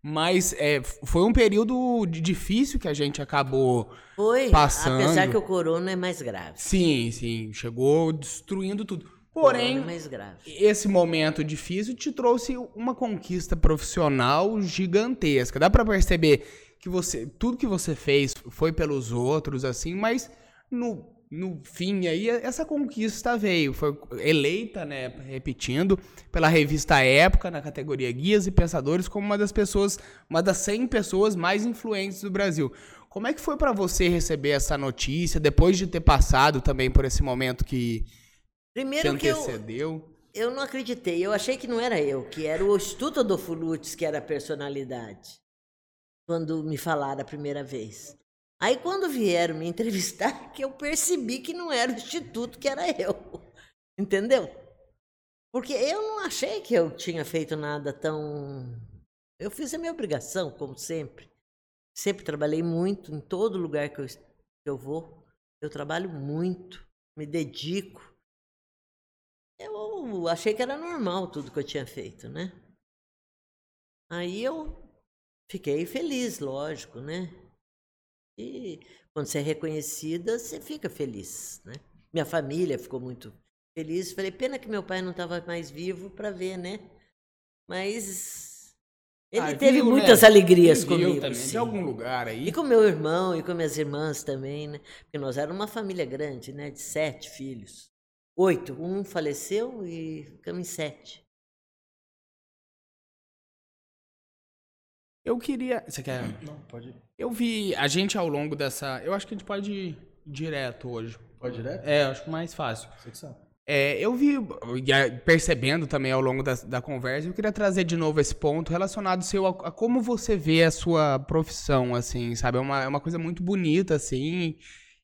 A: mas é, foi um período difícil que a gente acabou foi, passando.
C: Apesar que o corona é mais grave.
A: Sim, sim, chegou destruindo tudo. Porém, mais grave. esse momento difícil te trouxe uma conquista profissional gigantesca. Dá para perceber que você tudo que você fez foi pelos outros assim, mas no no fim aí essa conquista veio, foi eleita, né, repetindo, pela revista Época na categoria Guias e Pensadores como uma das pessoas, uma das 100 pessoas mais influentes do Brasil. Como é que foi para você receber essa notícia depois de ter passado também por esse momento que
C: Primeiro
A: que antecedeu?
C: Que eu, eu não acreditei, eu achei que não era eu, que era o Instituto Adolfo Lutz que era a personalidade. Quando me falaram a primeira vez. Aí quando vieram me entrevistar, que eu percebi que não era o instituto, que era eu. Entendeu? Porque eu não achei que eu tinha feito nada tão. Eu fiz a minha obrigação, como sempre. Sempre trabalhei muito em todo lugar que eu, que eu vou. Eu trabalho muito, me dedico. Eu achei que era normal tudo que eu tinha feito, né? Aí eu fiquei feliz, lógico, né? E quando você é reconhecida, você fica feliz, né? Minha família ficou muito feliz. Falei, pena que meu pai não estava mais vivo para ver, né? Mas ele ah, teve viu, muitas né? alegrias comigo.
A: Também, de algum lugar aí.
C: E com meu irmão e com minhas irmãs também, né? Porque nós éramos uma família grande, né? De sete filhos. Oito. Um faleceu e ficamos em sete.
A: Eu queria. Você quer.
B: Não, pode ir.
A: Eu vi a gente ao longo dessa. Eu acho que a gente pode ir direto hoje.
B: Pode ir direto?
A: É, acho mais fácil.
B: Você que sabe.
A: É, eu vi, percebendo também ao longo da, da, conversa, eu queria trazer de novo esse ponto relacionado seu a, a, como você vê a sua profissão, assim, sabe? É uma, é uma coisa muito bonita, assim,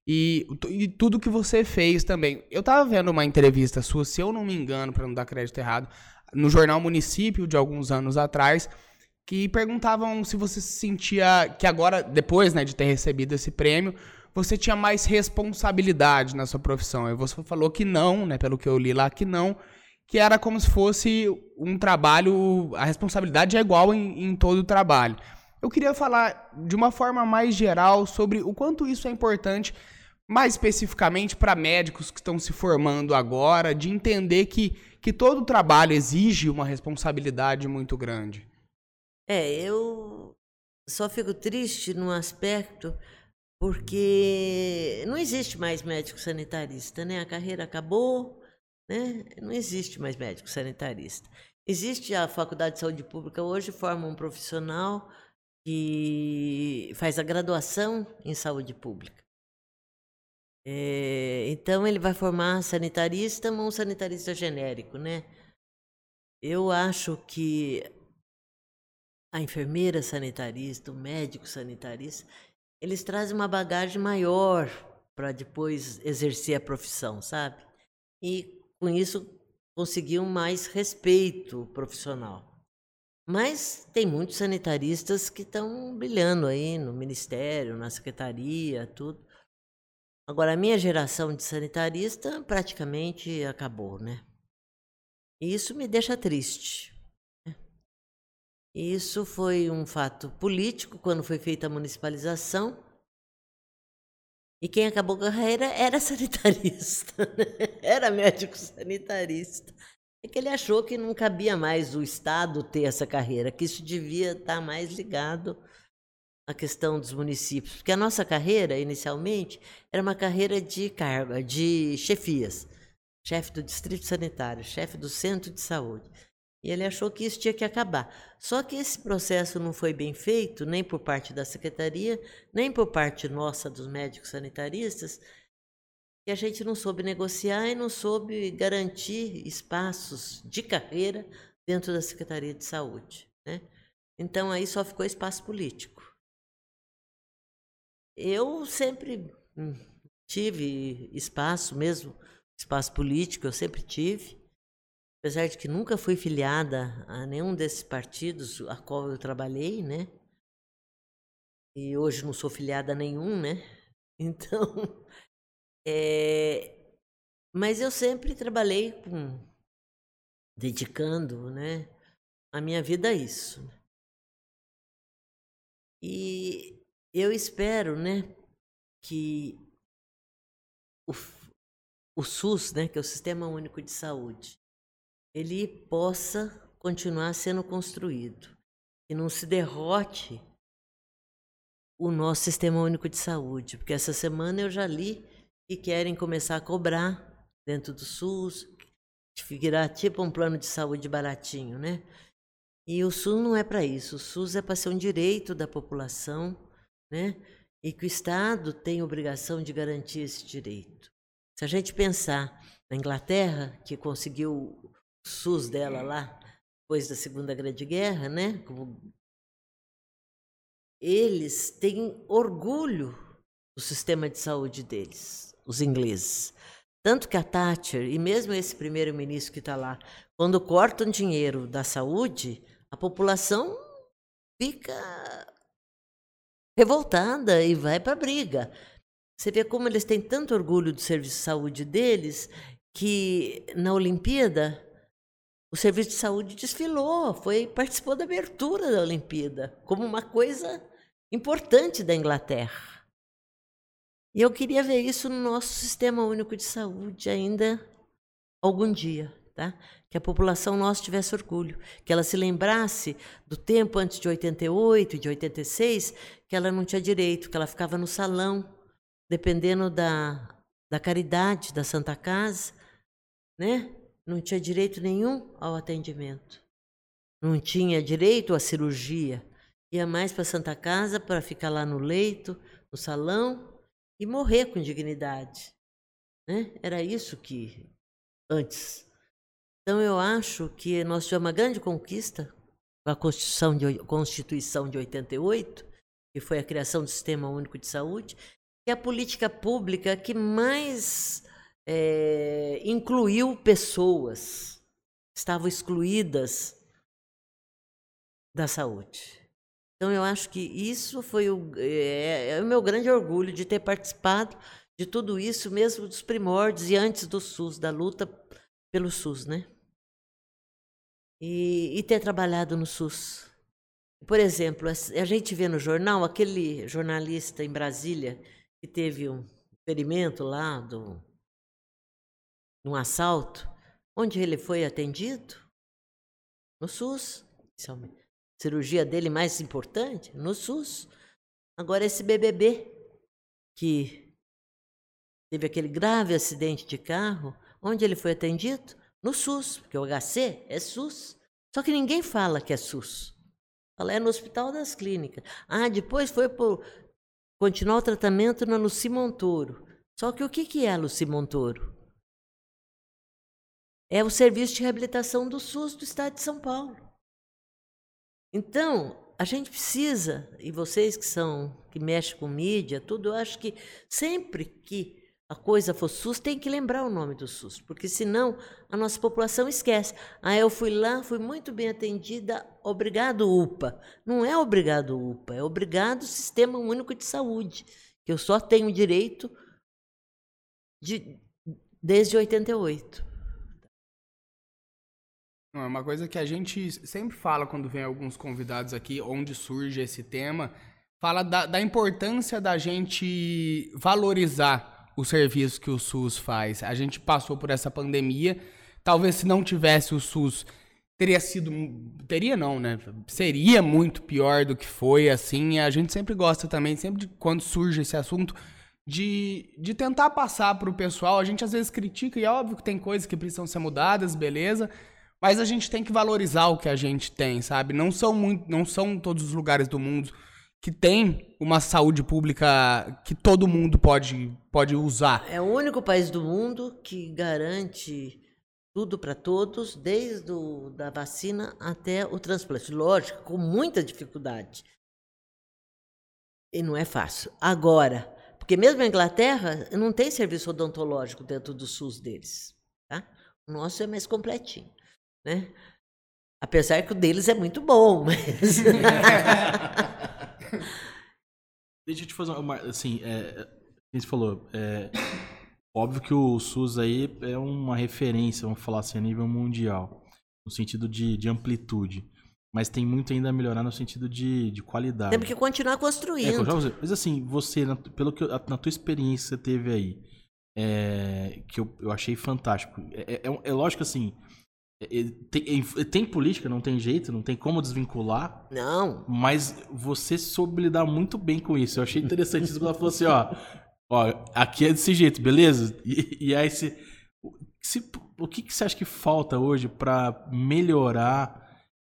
A: e, e tudo que você fez também. Eu tava vendo uma entrevista sua, se eu não me engano, para não dar crédito errado, no jornal Município de alguns anos atrás, que perguntavam se você se sentia que agora, depois né, de ter recebido esse prêmio, você tinha mais responsabilidade na sua profissão. E você falou que não, né, pelo que eu li lá, que não, que era como se fosse um trabalho, a responsabilidade é igual em, em todo o trabalho. Eu queria falar de uma forma mais geral sobre o quanto isso é importante, mais especificamente para médicos que estão se formando agora, de entender que, que todo trabalho exige uma responsabilidade muito grande.
C: É, eu só fico triste num aspecto porque não existe mais médico sanitarista, né? A carreira acabou, né? Não existe mais médico sanitarista. Existe a Faculdade de Saúde Pública hoje forma um profissional que faz a graduação em saúde pública. É, então ele vai formar sanitarista, mas um sanitarista genérico, né? Eu acho que a enfermeira sanitarista, o médico sanitarista, eles trazem uma bagagem maior para depois exercer a profissão, sabe? E com isso conseguiam mais respeito profissional. Mas tem muitos sanitaristas que estão brilhando aí no ministério, na secretaria, tudo. Agora, a minha geração de sanitarista praticamente acabou, né? E isso me deixa triste. Isso foi um fato político quando foi feita a municipalização. E quem acabou a carreira era sanitarista, né? era médico sanitarista. É que ele achou que não cabia mais o Estado ter essa carreira, que isso devia estar mais ligado à questão dos municípios. Porque a nossa carreira, inicialmente, era uma carreira de carga, de chefias. Chefe do distrito sanitário, chefe do centro de saúde. E ele achou que isso tinha que acabar. Só que esse processo não foi bem feito, nem por parte da secretaria, nem por parte nossa, dos médicos sanitaristas, que a gente não soube negociar e não soube garantir espaços de carreira dentro da Secretaria de Saúde. Né? Então aí só ficou espaço político. Eu sempre hum, tive espaço mesmo, espaço político, eu sempre tive apesar de que nunca fui filiada a nenhum desses partidos a qual eu trabalhei, né? E hoje não sou filiada a nenhum, né? Então, é... mas eu sempre trabalhei com dedicando, né, a minha vida a isso. E eu espero, né, que o, o SUS, né, que é o Sistema Único de Saúde, ele possa continuar sendo construído e não se derrote o nosso sistema único de saúde, porque essa semana eu já li e querem começar a cobrar dentro do SUS, virar tipo um plano de saúde baratinho, né? E o SUS não é para isso. O SUS é para ser um direito da população, né? E que o Estado tem obrigação de garantir esse direito. Se a gente pensar na Inglaterra, que conseguiu SUS dela lá depois da Segunda Grande Guerra, né? Como eles têm orgulho do sistema de saúde deles, os ingleses. Tanto que a Thatcher e mesmo esse primeiro-ministro que está lá, quando cortam dinheiro da saúde, a população fica revoltada e vai para a briga. Você vê como eles têm tanto orgulho do serviço de saúde deles que na Olimpíada o serviço de saúde desfilou, foi participou da abertura da Olimpíada como uma coisa importante da Inglaterra. E eu queria ver isso no nosso sistema único de saúde ainda algum dia, tá? Que a população nossa tivesse orgulho, que ela se lembrasse do tempo antes de 88 e de 86, que ela não tinha direito, que ela ficava no salão, dependendo da, da caridade da Santa Casa, né? Não tinha direito nenhum ao atendimento. Não tinha direito à cirurgia. Ia mais para Santa Casa para ficar lá no leito, no salão e morrer com dignidade. Né? Era isso que antes. Então eu acho que nós tivemos uma grande conquista com a Constituição de, Constituição de 88, que foi a criação do Sistema Único de Saúde, que é a política pública que mais é, incluiu pessoas que estavam excluídas da saúde. Então, eu acho que isso foi o, é, é o meu grande orgulho de ter participado de tudo isso, mesmo dos primórdios e antes do SUS, da luta pelo SUS, né? E, e ter trabalhado no SUS. Por exemplo, a, gente vê no jornal aquele jornalista em Brasília que teve um ferimento lá do, num assalto, onde ele foi atendido? No SUS, inicialmente cirurgia dele mais importante no SUS. Agora, esse BBB, que teve aquele grave acidente de carro, onde ele foi atendido? No SUS, porque o HC é SUS. Só que ninguém fala que é SUS. Fala, é no Hospital das Clínicas. Ah, depois foi por continuar o tratamento na Luci Montoro. Só que o que é a Luci Montoro? É o serviço de reabilitação do SUS do Estado de São Paulo. Então, a gente precisa, e vocês que são, que mexem com mídia, tudo, eu acho que sempre que a coisa for SUS, tem que lembrar o nome do SUS, porque senão a nossa população esquece. Ah, eu fui lá, fui muito bem atendida, obrigado UPA. Não é obrigado UPA, é obrigado Sistema Único de Saúde, que eu só tenho direito de, desde 88.
A: É uma coisa que a gente sempre fala quando vem alguns convidados aqui, onde surge esse tema, fala da, da importância da gente valorizar o serviço que o SUS faz. A gente passou por essa pandemia, talvez se não tivesse o SUS, teria sido. Teria não, né? Seria muito pior do que foi, assim. A gente sempre gosta também, sempre de, quando surge esse assunto, de, de tentar passar para o pessoal. A gente às vezes critica, e é óbvio que tem coisas que precisam ser mudadas, beleza. Mas a gente tem que valorizar o que a gente tem, sabe? Não são, muito, não são todos os lugares do mundo que tem uma saúde pública que todo mundo pode, pode usar.
C: É o único país do mundo que garante tudo para todos, desde o, da vacina até o transplante. Lógico, com muita dificuldade. E não é fácil. Agora, porque mesmo a Inglaterra não tem serviço odontológico dentro do SUS deles. Tá? O nosso é mais completinho né? Apesar que o deles é muito bom, mas.
B: Deixa eu te fazer uma. Assim, é, você falou, é, óbvio que o SUS aí é uma referência, vamos falar assim, a nível mundial, no sentido de, de amplitude. Mas tem muito ainda a melhorar no sentido de, de qualidade.
C: Temos que continuar construindo. É,
B: mas assim, você, pelo que na tua experiência que você teve aí, é, que eu, eu achei fantástico. É, é, é lógico assim, tem, tem, política, não tem jeito, não tem como desvincular.
C: Não.
B: Mas você soube lidar muito bem com isso. Eu achei interessante isso. Ela falou assim: ó, Ó, aqui é desse jeito, beleza? E, e aí se, se, o que, que você acha que falta hoje para melhorar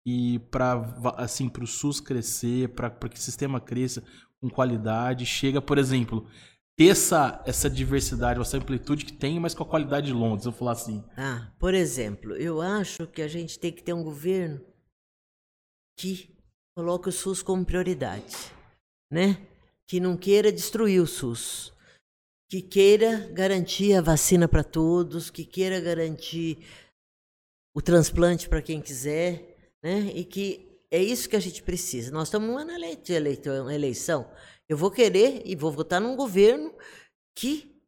B: e para assim para o SUS crescer, para que o sistema cresça com qualidade, chega, por exemplo, ter essa, essa diversidade, essa amplitude que tem, mas com a qualidade de Londres, eu falar assim.
C: Ah, por exemplo, eu acho que a gente tem que ter um governo que coloque o SUS como prioridade, né? Que não queira destruir o SUS, que queira garantir a vacina para todos, que queira garantir o transplante para quem quiser, né? E que é isso que a gente precisa. Nós estamos num ano de eleição. Eu vou querer e vou votar num governo que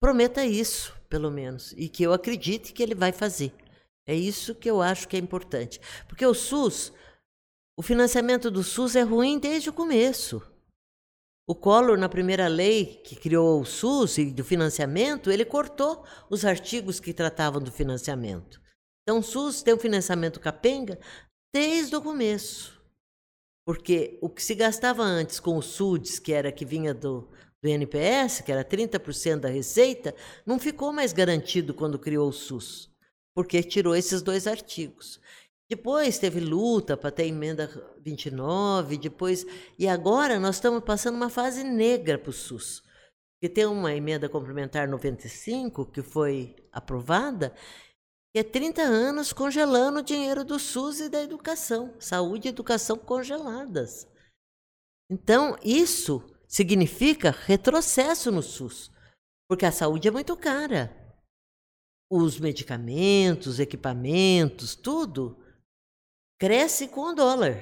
C: prometa isso, pelo menos, e que eu acredite que ele vai fazer. É isso que eu acho que é importante. Porque o SUS, o financiamento do SUS é ruim desde o começo. O Collor, na primeira lei que criou o SUS e do financiamento, ele cortou os artigos que tratavam do financiamento. Então, o SUS tem um financiamento capenga desde o começo. Porque o que se gastava antes com o SUDS, que era que vinha do, do NPS, que era 30% da receita, não ficou mais garantido quando criou o SUS, porque tirou esses dois artigos. Depois teve luta para ter emenda 29, depois. E agora nós estamos passando uma fase negra para o SUS. Porque tem uma emenda complementar 95 que foi aprovada, que é 30 anos congelando o dinheiro do SUS e da educação, saúde e educação congeladas. Então, isso significa retrocesso no SUS, porque a saúde é muito cara. Os medicamentos, equipamentos, tudo cresce com o dólar.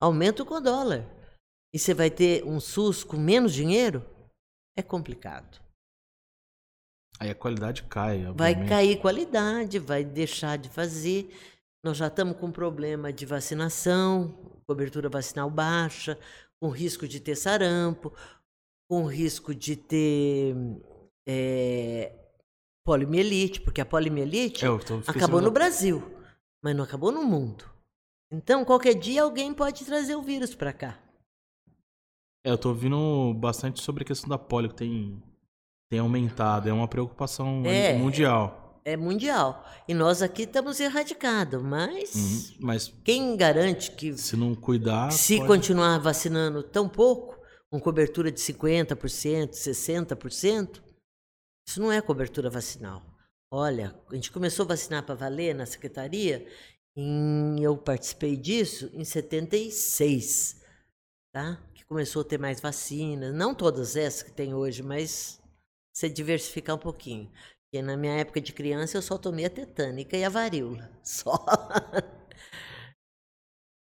C: Aumenta com o dólar. E você vai ter um SUS com menos dinheiro? É complicado.
B: Aí a qualidade cai.
C: Obviamente. Vai cair qualidade, vai deixar de fazer. Nós já estamos com problema de vacinação, cobertura vacinal baixa, com risco de ter sarampo, com risco de ter é, poliomielite, porque a poliomielite é, acabou no Brasil, mas não acabou no mundo. Então, qualquer dia alguém pode trazer o vírus para cá.
B: É, eu tô ouvindo bastante sobre a questão da polio, que tem, tem aumentado. É uma preocupação é, mundial.
C: É, é mundial. E nós aqui estamos erradicados, mas, uhum, mas quem garante que.
B: Se não cuidar.
C: Se pode... continuar vacinando tão pouco, com cobertura de 50%, 60%, isso não é cobertura vacinal. Olha, a gente começou a vacinar para valer na secretaria, em, eu participei disso em 76, tá? Que começou a ter mais vacinas, não todas essas que tem hoje, mas você diversificar um pouquinho. Porque na minha época de criança eu só tomei a tetânica e a varíola, só.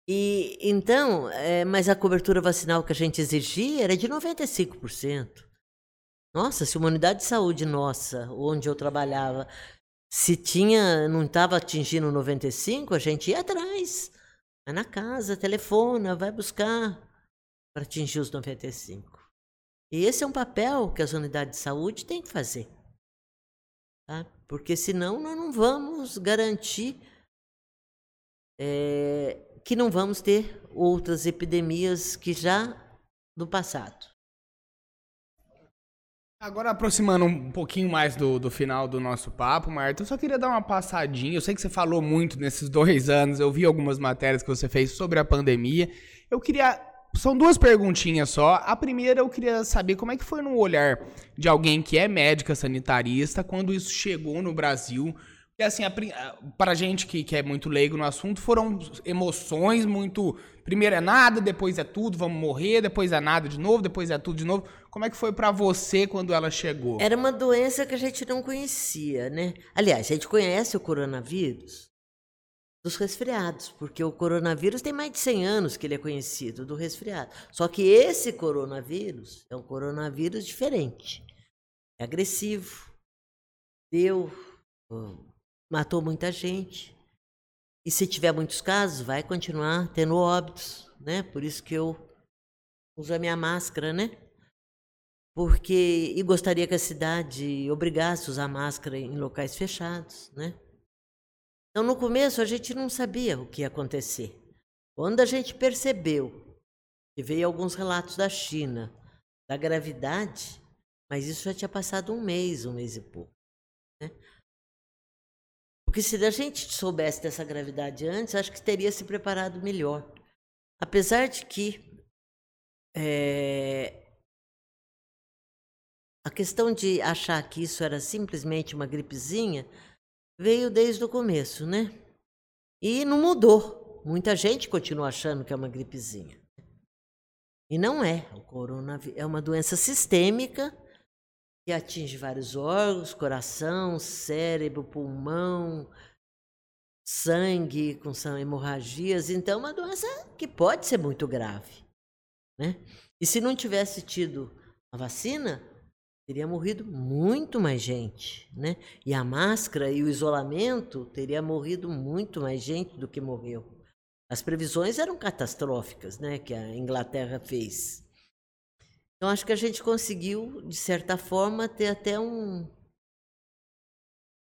C: e então, é, mas a cobertura vacinal que a gente exigia era de 95%. Nossa, se uma unidade de saúde nossa, onde eu trabalhava, se tinha, não estava atingindo 95, a gente ia atrás. Vai na casa, telefona, vai buscar para atingir os 95. E esse é um papel que as unidades de saúde têm que fazer. Tá? Porque senão nós não vamos garantir é, que não vamos ter outras epidemias que já do passado.
A: Agora, aproximando um pouquinho mais do, do final do nosso papo, Marta, eu só queria dar uma passadinha. Eu sei que você falou muito nesses dois anos, eu vi algumas matérias que você fez sobre a pandemia. Eu queria. São duas perguntinhas só. A primeira, eu queria saber como é que foi no olhar de alguém que é médica sanitarista quando isso chegou no Brasil. Porque, assim, para gente que, que é muito leigo no assunto, foram emoções muito. Primeiro é nada, depois é tudo, vamos morrer, depois é nada de novo, depois é tudo de novo. Como é que foi para você quando ela chegou?
C: Era uma doença que a gente não conhecia, né? Aliás, a gente conhece o coronavírus dos resfriados, porque o coronavírus tem mais de 100 anos que ele é conhecido do resfriado. Só que esse coronavírus é um coronavírus diferente. É agressivo. Deu, matou muita gente. E se tiver muitos casos, vai continuar tendo óbitos, né? Por isso que eu uso a minha máscara, né? porque e gostaria que a cidade obrigasse a usar máscara em locais fechados, né? Então no começo a gente não sabia o que ia acontecer. Quando a gente percebeu que veio alguns relatos da China da gravidade, mas isso já tinha passado um mês, um mês e pouco. Né? Porque se a gente soubesse dessa gravidade antes, acho que teria se preparado melhor. Apesar de que é, a questão de achar que isso era simplesmente uma gripezinha veio desde o começo, né? E não mudou. Muita gente continua achando que é uma gripezinha. E não é. O coronavírus é uma doença sistêmica que atinge vários órgãos, coração, cérebro, pulmão, sangue, com hemorragias. Então, é uma doença que pode ser muito grave. Né? E se não tivesse tido a vacina, teria morrido muito mais gente. Né? E a máscara e o isolamento teria morrido muito mais gente do que morreu. As previsões eram catastróficas, né, que a Inglaterra fez. Então acho que a gente conseguiu, de certa forma, ter até um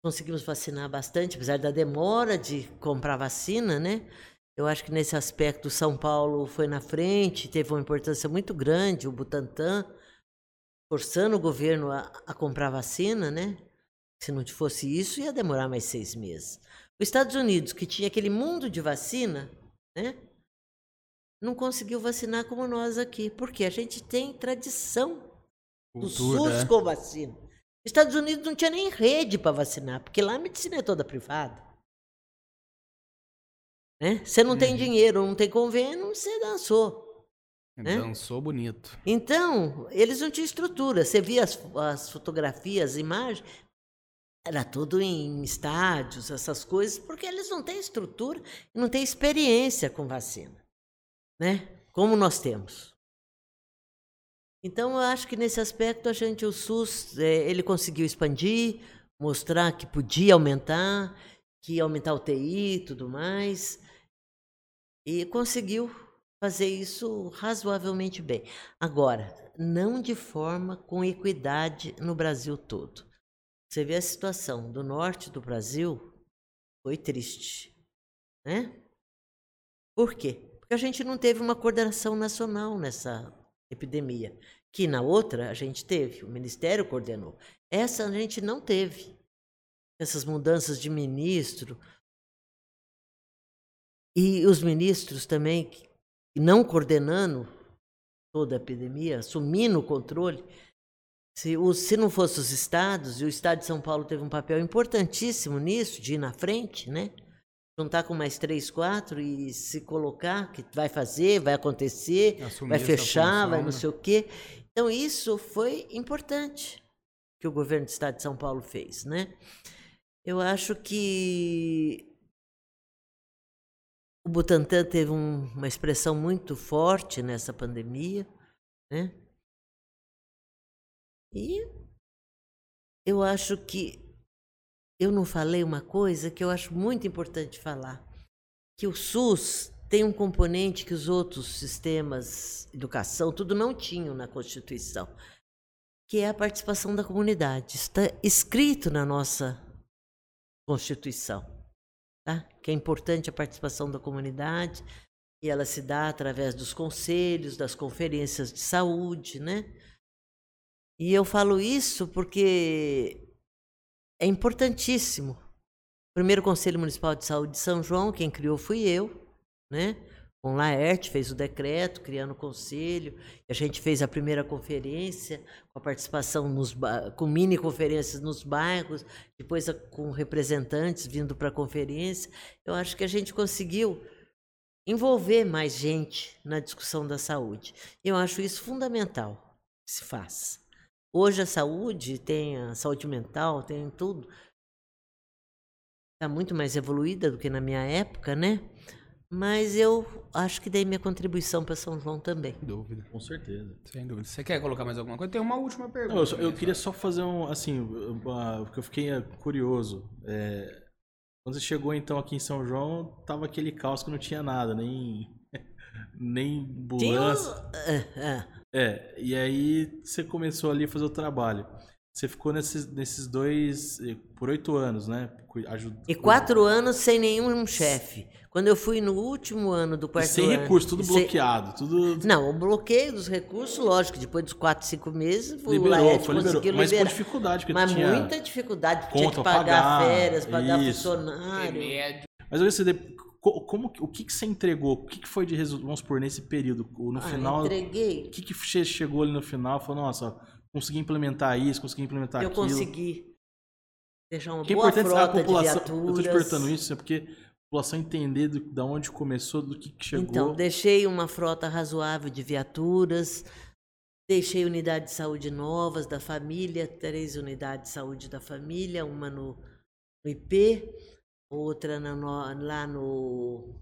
C: conseguimos vacinar bastante, apesar da demora de comprar vacina, né? Eu acho que nesse aspecto São Paulo foi na frente, teve uma importância muito grande, o Butantan forçando o governo a, a comprar vacina, né? Se não fosse isso, ia demorar mais seis meses. Os Estados Unidos, que tinha aquele mundo de vacina, né? Não conseguiu vacinar como nós aqui, porque a gente tem tradição do SUS né? com vacina. Estados Unidos não tinha nem rede para vacinar, porque lá a medicina é toda privada. Né? Você não uhum. tem dinheiro, não tem convênio, você dançou.
A: Né? Dançou bonito.
C: Então, eles não tinham estrutura. Você via as, as fotografias, as imagens, era tudo em estádios, essas coisas, porque eles não têm estrutura e não têm experiência com vacina, né? Como nós temos. Então, eu acho que nesse aspecto a gente, o SUS, é, ele conseguiu expandir, mostrar que podia aumentar, que ia aumentar o TI e tudo mais, e conseguiu fazer isso razoavelmente bem. Agora, não de forma com equidade no Brasil todo. Você vê a situação do norte do Brasil, foi triste, né? Por quê? Porque a gente não teve uma coordenação nacional nessa epidemia, que na outra a gente teve, o Ministério coordenou. Essa a gente não teve. Essas mudanças de ministro. E os ministros também, não coordenando toda a epidemia, assumindo o controle, se, o, se não fosse os estados, e o estado de São Paulo teve um papel importantíssimo nisso, de ir na frente, né? Juntar com mais três, quatro e se colocar, que vai fazer, vai acontecer, Assumir vai fechar, vai não né? sei o quê. Então, isso foi importante que o governo do estado de São Paulo fez, né? Eu acho que o Butantan teve um, uma expressão muito forte nessa pandemia, né? E eu acho que eu não falei uma coisa que eu acho muito importante falar, que o SUS tem um componente que os outros sistemas, educação, tudo não tinham na Constituição, que é a participação da comunidade. Está escrito na nossa Constituição, tá? Que é importante a participação da comunidade e ela se dá através dos conselhos, das conferências de saúde, né? E eu falo isso porque é importantíssimo. O primeiro Conselho Municipal de Saúde de São João, quem criou fui eu, né? Com Laerte fez o decreto, criando o conselho. a gente fez a primeira conferência, com a participação nos com mini conferências nos bairros, depois com representantes vindo para a conferência. Eu acho que a gente conseguiu envolver mais gente na discussão da saúde. Eu acho isso fundamental que se faça. Hoje a saúde tem a saúde mental, tem tudo. Está muito mais evoluída do que na minha época, né? Mas eu acho que dei minha contribuição para São João também.
B: Sem dúvida. Com certeza.
A: Sem dúvida. Você quer colocar mais alguma coisa? Tem uma última pergunta. Não,
B: eu, só, eu queria só fazer um, assim, porque eu fiquei eh, curioso. É, quando você chegou então aqui em São João, tava aquele caos que não tinha nada, nem nem ambulância. Tinha... É, é. É, e aí você começou ali a fazer o trabalho. Você ficou nesses, nesses dois por oito anos, né? Ajuda,
C: E quatro anos sem nenhum chefe. Quando eu fui no último ano do
B: E
C: quarto
B: sem
C: ano.
B: recurso, tudo
C: e sem-
B: bloqueado, tudo
C: Não, o bloqueio dos recursos, lógico, depois dos quatro, cinco meses, o
B: liberou,
C: Laerte
B: foi liberou.
C: conseguiu
B: Mas com dificuldade, porque
C: Mas
B: tinha...
C: muita dificuldade, porque tinha que pagar
B: pagar,
C: férias, pagar
B: isso.
C: funcionário.
A: Remédio.
B: Mas eu queria saber, co- como, que- o que, que você entregou? O que, que foi de resultado, vamos supor, nesse período? No
C: Ah,
B: final,
C: entreguei.
B: o que, que che- chegou ali no final? Falou, nossa, consegui implementar isso, consegui implementar
C: Eu
B: aquilo.
C: consegui deixar uma
B: Que é
C: boa
B: importante a
C: frota de
B: população.
C: viaturas.
B: Eu tô te perguntando isso, é porque a população entender do, da onde começou, do que, que chegou.
C: Então, deixei uma frota razoável de viaturas, deixei unidades de saúde novas da família, três unidades de saúde da família, uma no, no IP, outra na no- lá no.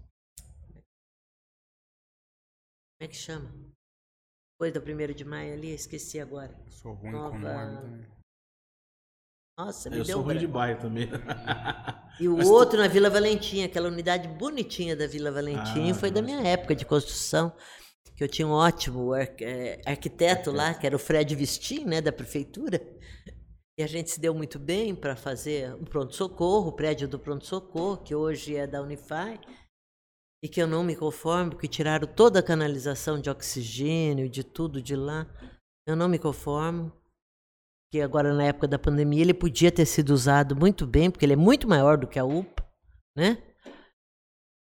C: Como é que chama? Depois da 1 de maio ali, esqueci agora.
A: Sou ruim
C: Nova-
A: com nome também.
C: Nossa, me
B: eu
C: deu
B: sou
C: um
B: ruim de bairro também.
C: E o
B: Mas tu-
C: outro na Vila Valentim, aquela unidade bonitinha da Vila Valentim,
B: Ah,
C: foi da
B: nossa.
C: minha época de construção, que eu tinha um ótimo ar- eh, arquiteto lá, que era o Fred Vistin, né, da prefeitura. E a gente se deu muito bem para fazer o pronto-socorro, o prédio do pronto-socorro, que hoje é da Unify, e que eu não me conformo, porque tiraram toda a canalização de oxigênio, de tudo de lá. Eu não me conformo que agora na época da pandemia ele podia ter sido usado muito bem, porque ele é muito maior do que a UPA, né?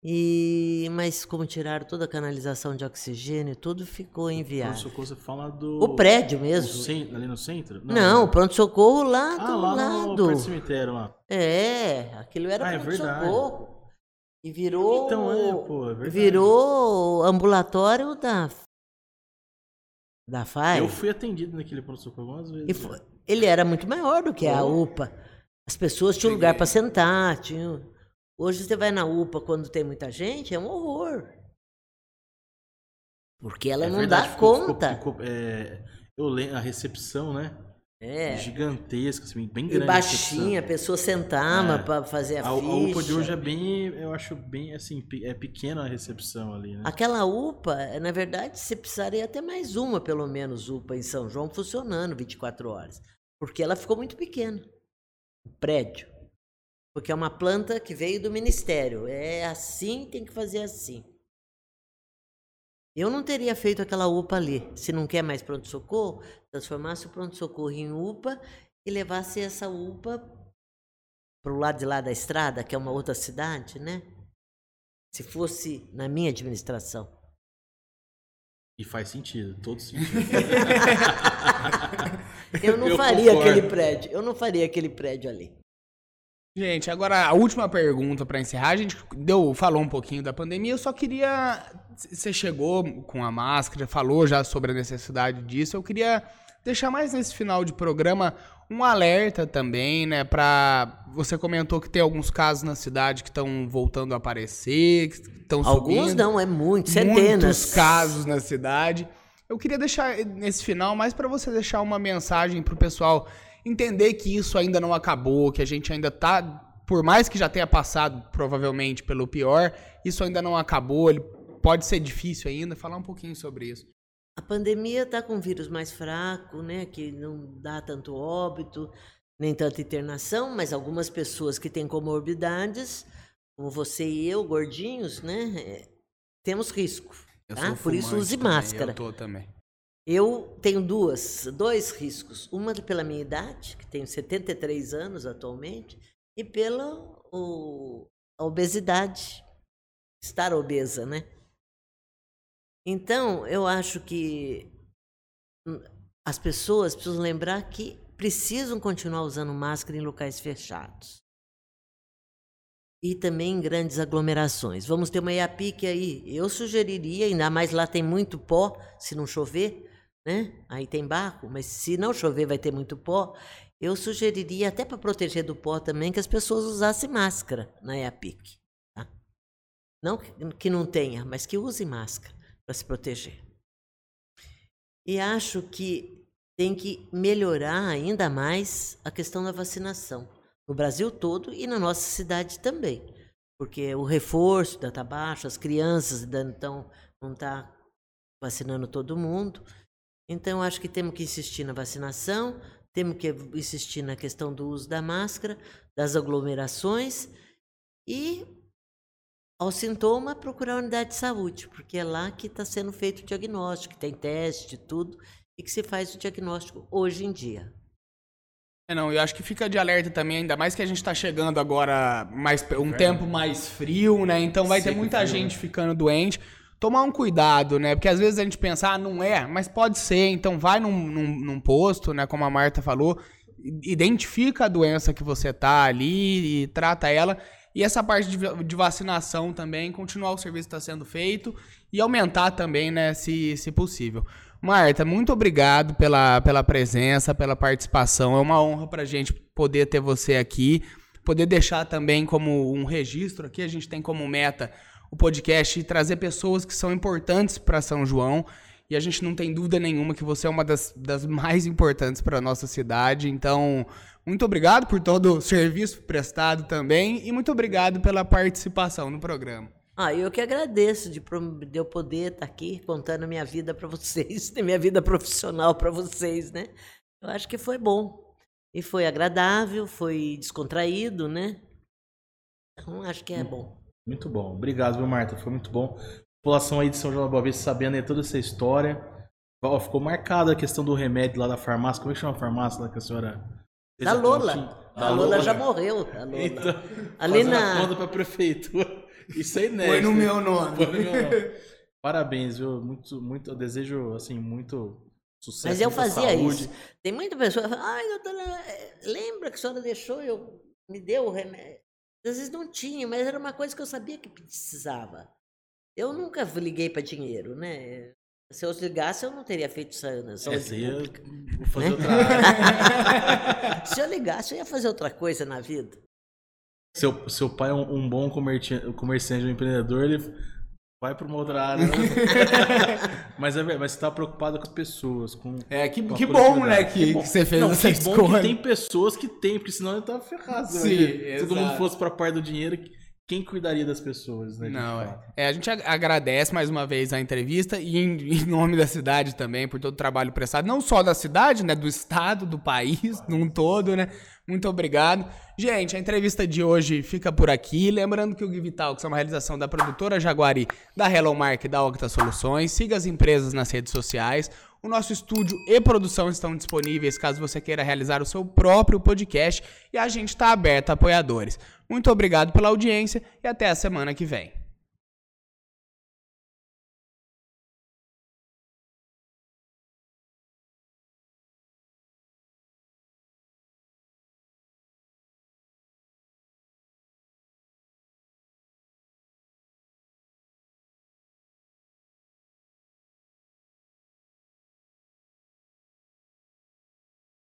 C: E mas como tiraram toda a canalização de oxigênio, tudo ficou inviável.
B: socorro você fala do.
C: O prédio
B: no
C: mesmo.
B: ali no centro?
C: Não, o pronto-socorro lá
B: Ah,
C: do
B: lá no
C: lado.
B: perto do cemitério lá.
C: É, aquilo era
B: Ah, é
C: pronto-socorro. E virou.
B: Então é, pô, é verdade.
C: virou ambulatório da. Da FAI.
B: Eu fui atendido naquele pronto-socorro algumas vezes.
C: E foi- ele era muito maior do que a. UPA. As pessoas tinham lugar para sentar. Tinham... Hoje você vai na UPA quando tem muita gente, é um horror. Porque ela
B: É
C: não
B: verdade,
C: dá
B: ficou-
C: conta.
B: ficou- ficou, é, eu lembro, a recepção, né?
C: É.
B: Gigantesca, assim, bem
C: E
B: grande. a
C: baixinha, a pessoa sentava
B: É.
C: para fazer a.
B: A, a UPA de
C: ficha.
B: hoje é bem, eu acho bem, assim, é pequena a recepção ali, né?
C: Aquela UPA, na verdade, você precisaria ter mais uma, pelo menos, UPA em São João funcionando 24 horas. Porque ela ficou muito pequena. O prédio. Porque é uma planta que veio do ministério. É assim, tem que fazer assim. Eu não teria feito aquela UPA ali. Se não quer mais pronto-socorro, transformasse o pronto-socorro em UPA e levasse essa UPA para o lado de lá da estrada, que é uma outra cidade, né? Se fosse na minha administração.
B: E faz sentido, todo sentido.
C: Eu não
A: Eu
C: faria
A: concordo.
C: aquele prédio. Eu não faria aquele prédio ali.
A: Gente, agora a última pergunta pra encerrar. A gente deu, falou um pouquinho da pandemia. Eu só queria. Você chegou com a máscara, falou já sobre a necessidade disso. Eu queria deixar mais nesse final de programa um alerta também, né? Pra. Você comentou que tem alguns casos na cidade que estão voltando a aparecer, que estão subindo.
C: Alguns não, é muito, centenas.
A: Muitos casos na cidade. Eu queria deixar nesse final mais para você deixar uma mensagem pro pessoal entender que isso ainda não acabou, que a gente ainda tá, por mais que já tenha passado provavelmente pelo pior, isso ainda não acabou, ele pode ser difícil ainda, falar um pouquinho sobre isso.
C: A pandemia está com um vírus mais fraco, né? Que não dá tanto óbito, nem tanta internação, mas algumas pessoas que têm comorbidades, como você e eu, gordinhos, né? é, temos risco.
A: Eu
C: tá?
A: sou
C: Por isso use
A: também,
C: máscara.
A: Eu tô também.
C: Eu tenho duas, dois riscos. Uma pela minha idade, que tenho 73 anos atualmente, e pela o- a obesidade, estar obesa, né? Então, eu acho que hum, as pessoas precisam lembrar que precisam continuar usando máscara em locais fechados. E também em grandes aglomerações. Vamos ter uma IAPIC aí. Eu sugeriria, ainda mais lá tem muito pó, se não chover, né? Aí tem barco, mas se não chover vai ter muito pó. Eu sugeriria, até para proteger do pó também, que as pessoas usassem máscara na IAPIC. Tá? Não que- não tenha, mas que use máscara para se proteger. E acho que tem que melhorar ainda mais a questão da vacinação no Brasil todo e na nossa cidade também, porque o reforço está baixo, as crianças ainda então não está vacinando todo mundo. Então acho que temos que insistir na vacinação, temos que insistir na questão do uso da máscara, das aglomerações e, ao sintoma, procurar a unidade de saúde, porque é lá que está sendo feito o diagnóstico, que tem teste, tudo, e que se faz o diagnóstico hoje em dia.
A: É, não, eu acho que fica de alerta também, ainda mais que a gente está chegando agora mais um tempo mais frio, né? Então vai ter muita frio, gente né? ficando doente. Tomar um cuidado, né? Porque às vezes a gente pensa, ah, não é, mas pode ser. Então vai num, num, num posto, né? Como a Marta falou, identifica a doença que você tá ali e trata ela. E essa parte de, de vacinação também, continuar o serviço está sendo feito e aumentar também, né, se, se possível. Marta, muito obrigado pela, pela presença, pela participação. É uma honra para a gente poder ter você aqui, poder deixar também como um registro aqui. A gente tem como meta o podcast e trazer pessoas que são importantes para São João. E a gente não tem dúvida nenhuma que você é uma das, das mais importantes para a nossa cidade. Então, muito obrigado por todo o serviço prestado também e muito obrigado pela participação no programa.
C: Ah, eu que agradeço de, de eu poder estar aqui contando minha vida para vocês, minha vida profissional para vocês, né? Eu acho que foi bom. E foi agradável, foi descontraído, né? Então, acho que é bom.
B: Muito bom. Obrigado, viu, Marta? Foi muito bom. População aí de São João da Boa Vista sabendo aí toda essa história. Ó, ficou marcada a questão do remédio lá da farmácia. Como é que chama a farmácia lá que a senhora...
C: Da Lola. Da Lola, Lola já morreu. Da Lola. Então,
B: Ali na... conta pra prefeitura. Isso aí, né?
A: Foi no meu nome. Foi no meu nome.
B: Parabéns, viu? Muito, muito, eu desejo, assim, muito sucesso.
C: Mas eu fazia saúde. isso. Tem muita pessoa que fala, ai, doutora, lembra que a senhora deixou, eu me deu o remédio. Às vezes não tinha, mas era uma coisa que eu sabia que precisava. Eu nunca liguei para dinheiro, né? Se eu ligasse, eu não teria feito isso na é, saúde é, pública. Vou fazer né? outra Se eu ligasse, eu ia fazer outra coisa na vida.
B: Seu, seu pai é um, um bom comerciante, comerciante, um empreendedor, ele vai para uma outra área. Né? mas, é, mas você tá preocupado com as pessoas. Com,
A: é, que,
B: com
A: que bom, né, que, que, bom. que, você fez Não, essa que escolha. Bom
B: que tem pessoas que tem, porque senão eu tava ferrado. Né? Sim, Se todo mundo fosse para parte do dinheiro, quem cuidaria das pessoas, né?
A: Não, é. é. A gente agradece mais uma vez a entrevista e em, em, nome da cidade também, por todo o trabalho prestado, não só da cidade, né? Do estado, do país, num todo, né? Muito obrigado. Gente, a entrevista de hoje fica por aqui. Lembrando que o Give Talks é uma realização da produtora Jaguari, da Hello Mark e da Octa Soluções. Siga as empresas nas redes sociais. O nosso estúdio e produção estão disponíveis caso você queira realizar o seu próprio podcast e a gente está aberto a apoiadores. Muito obrigado pela audiência e até a semana que vem.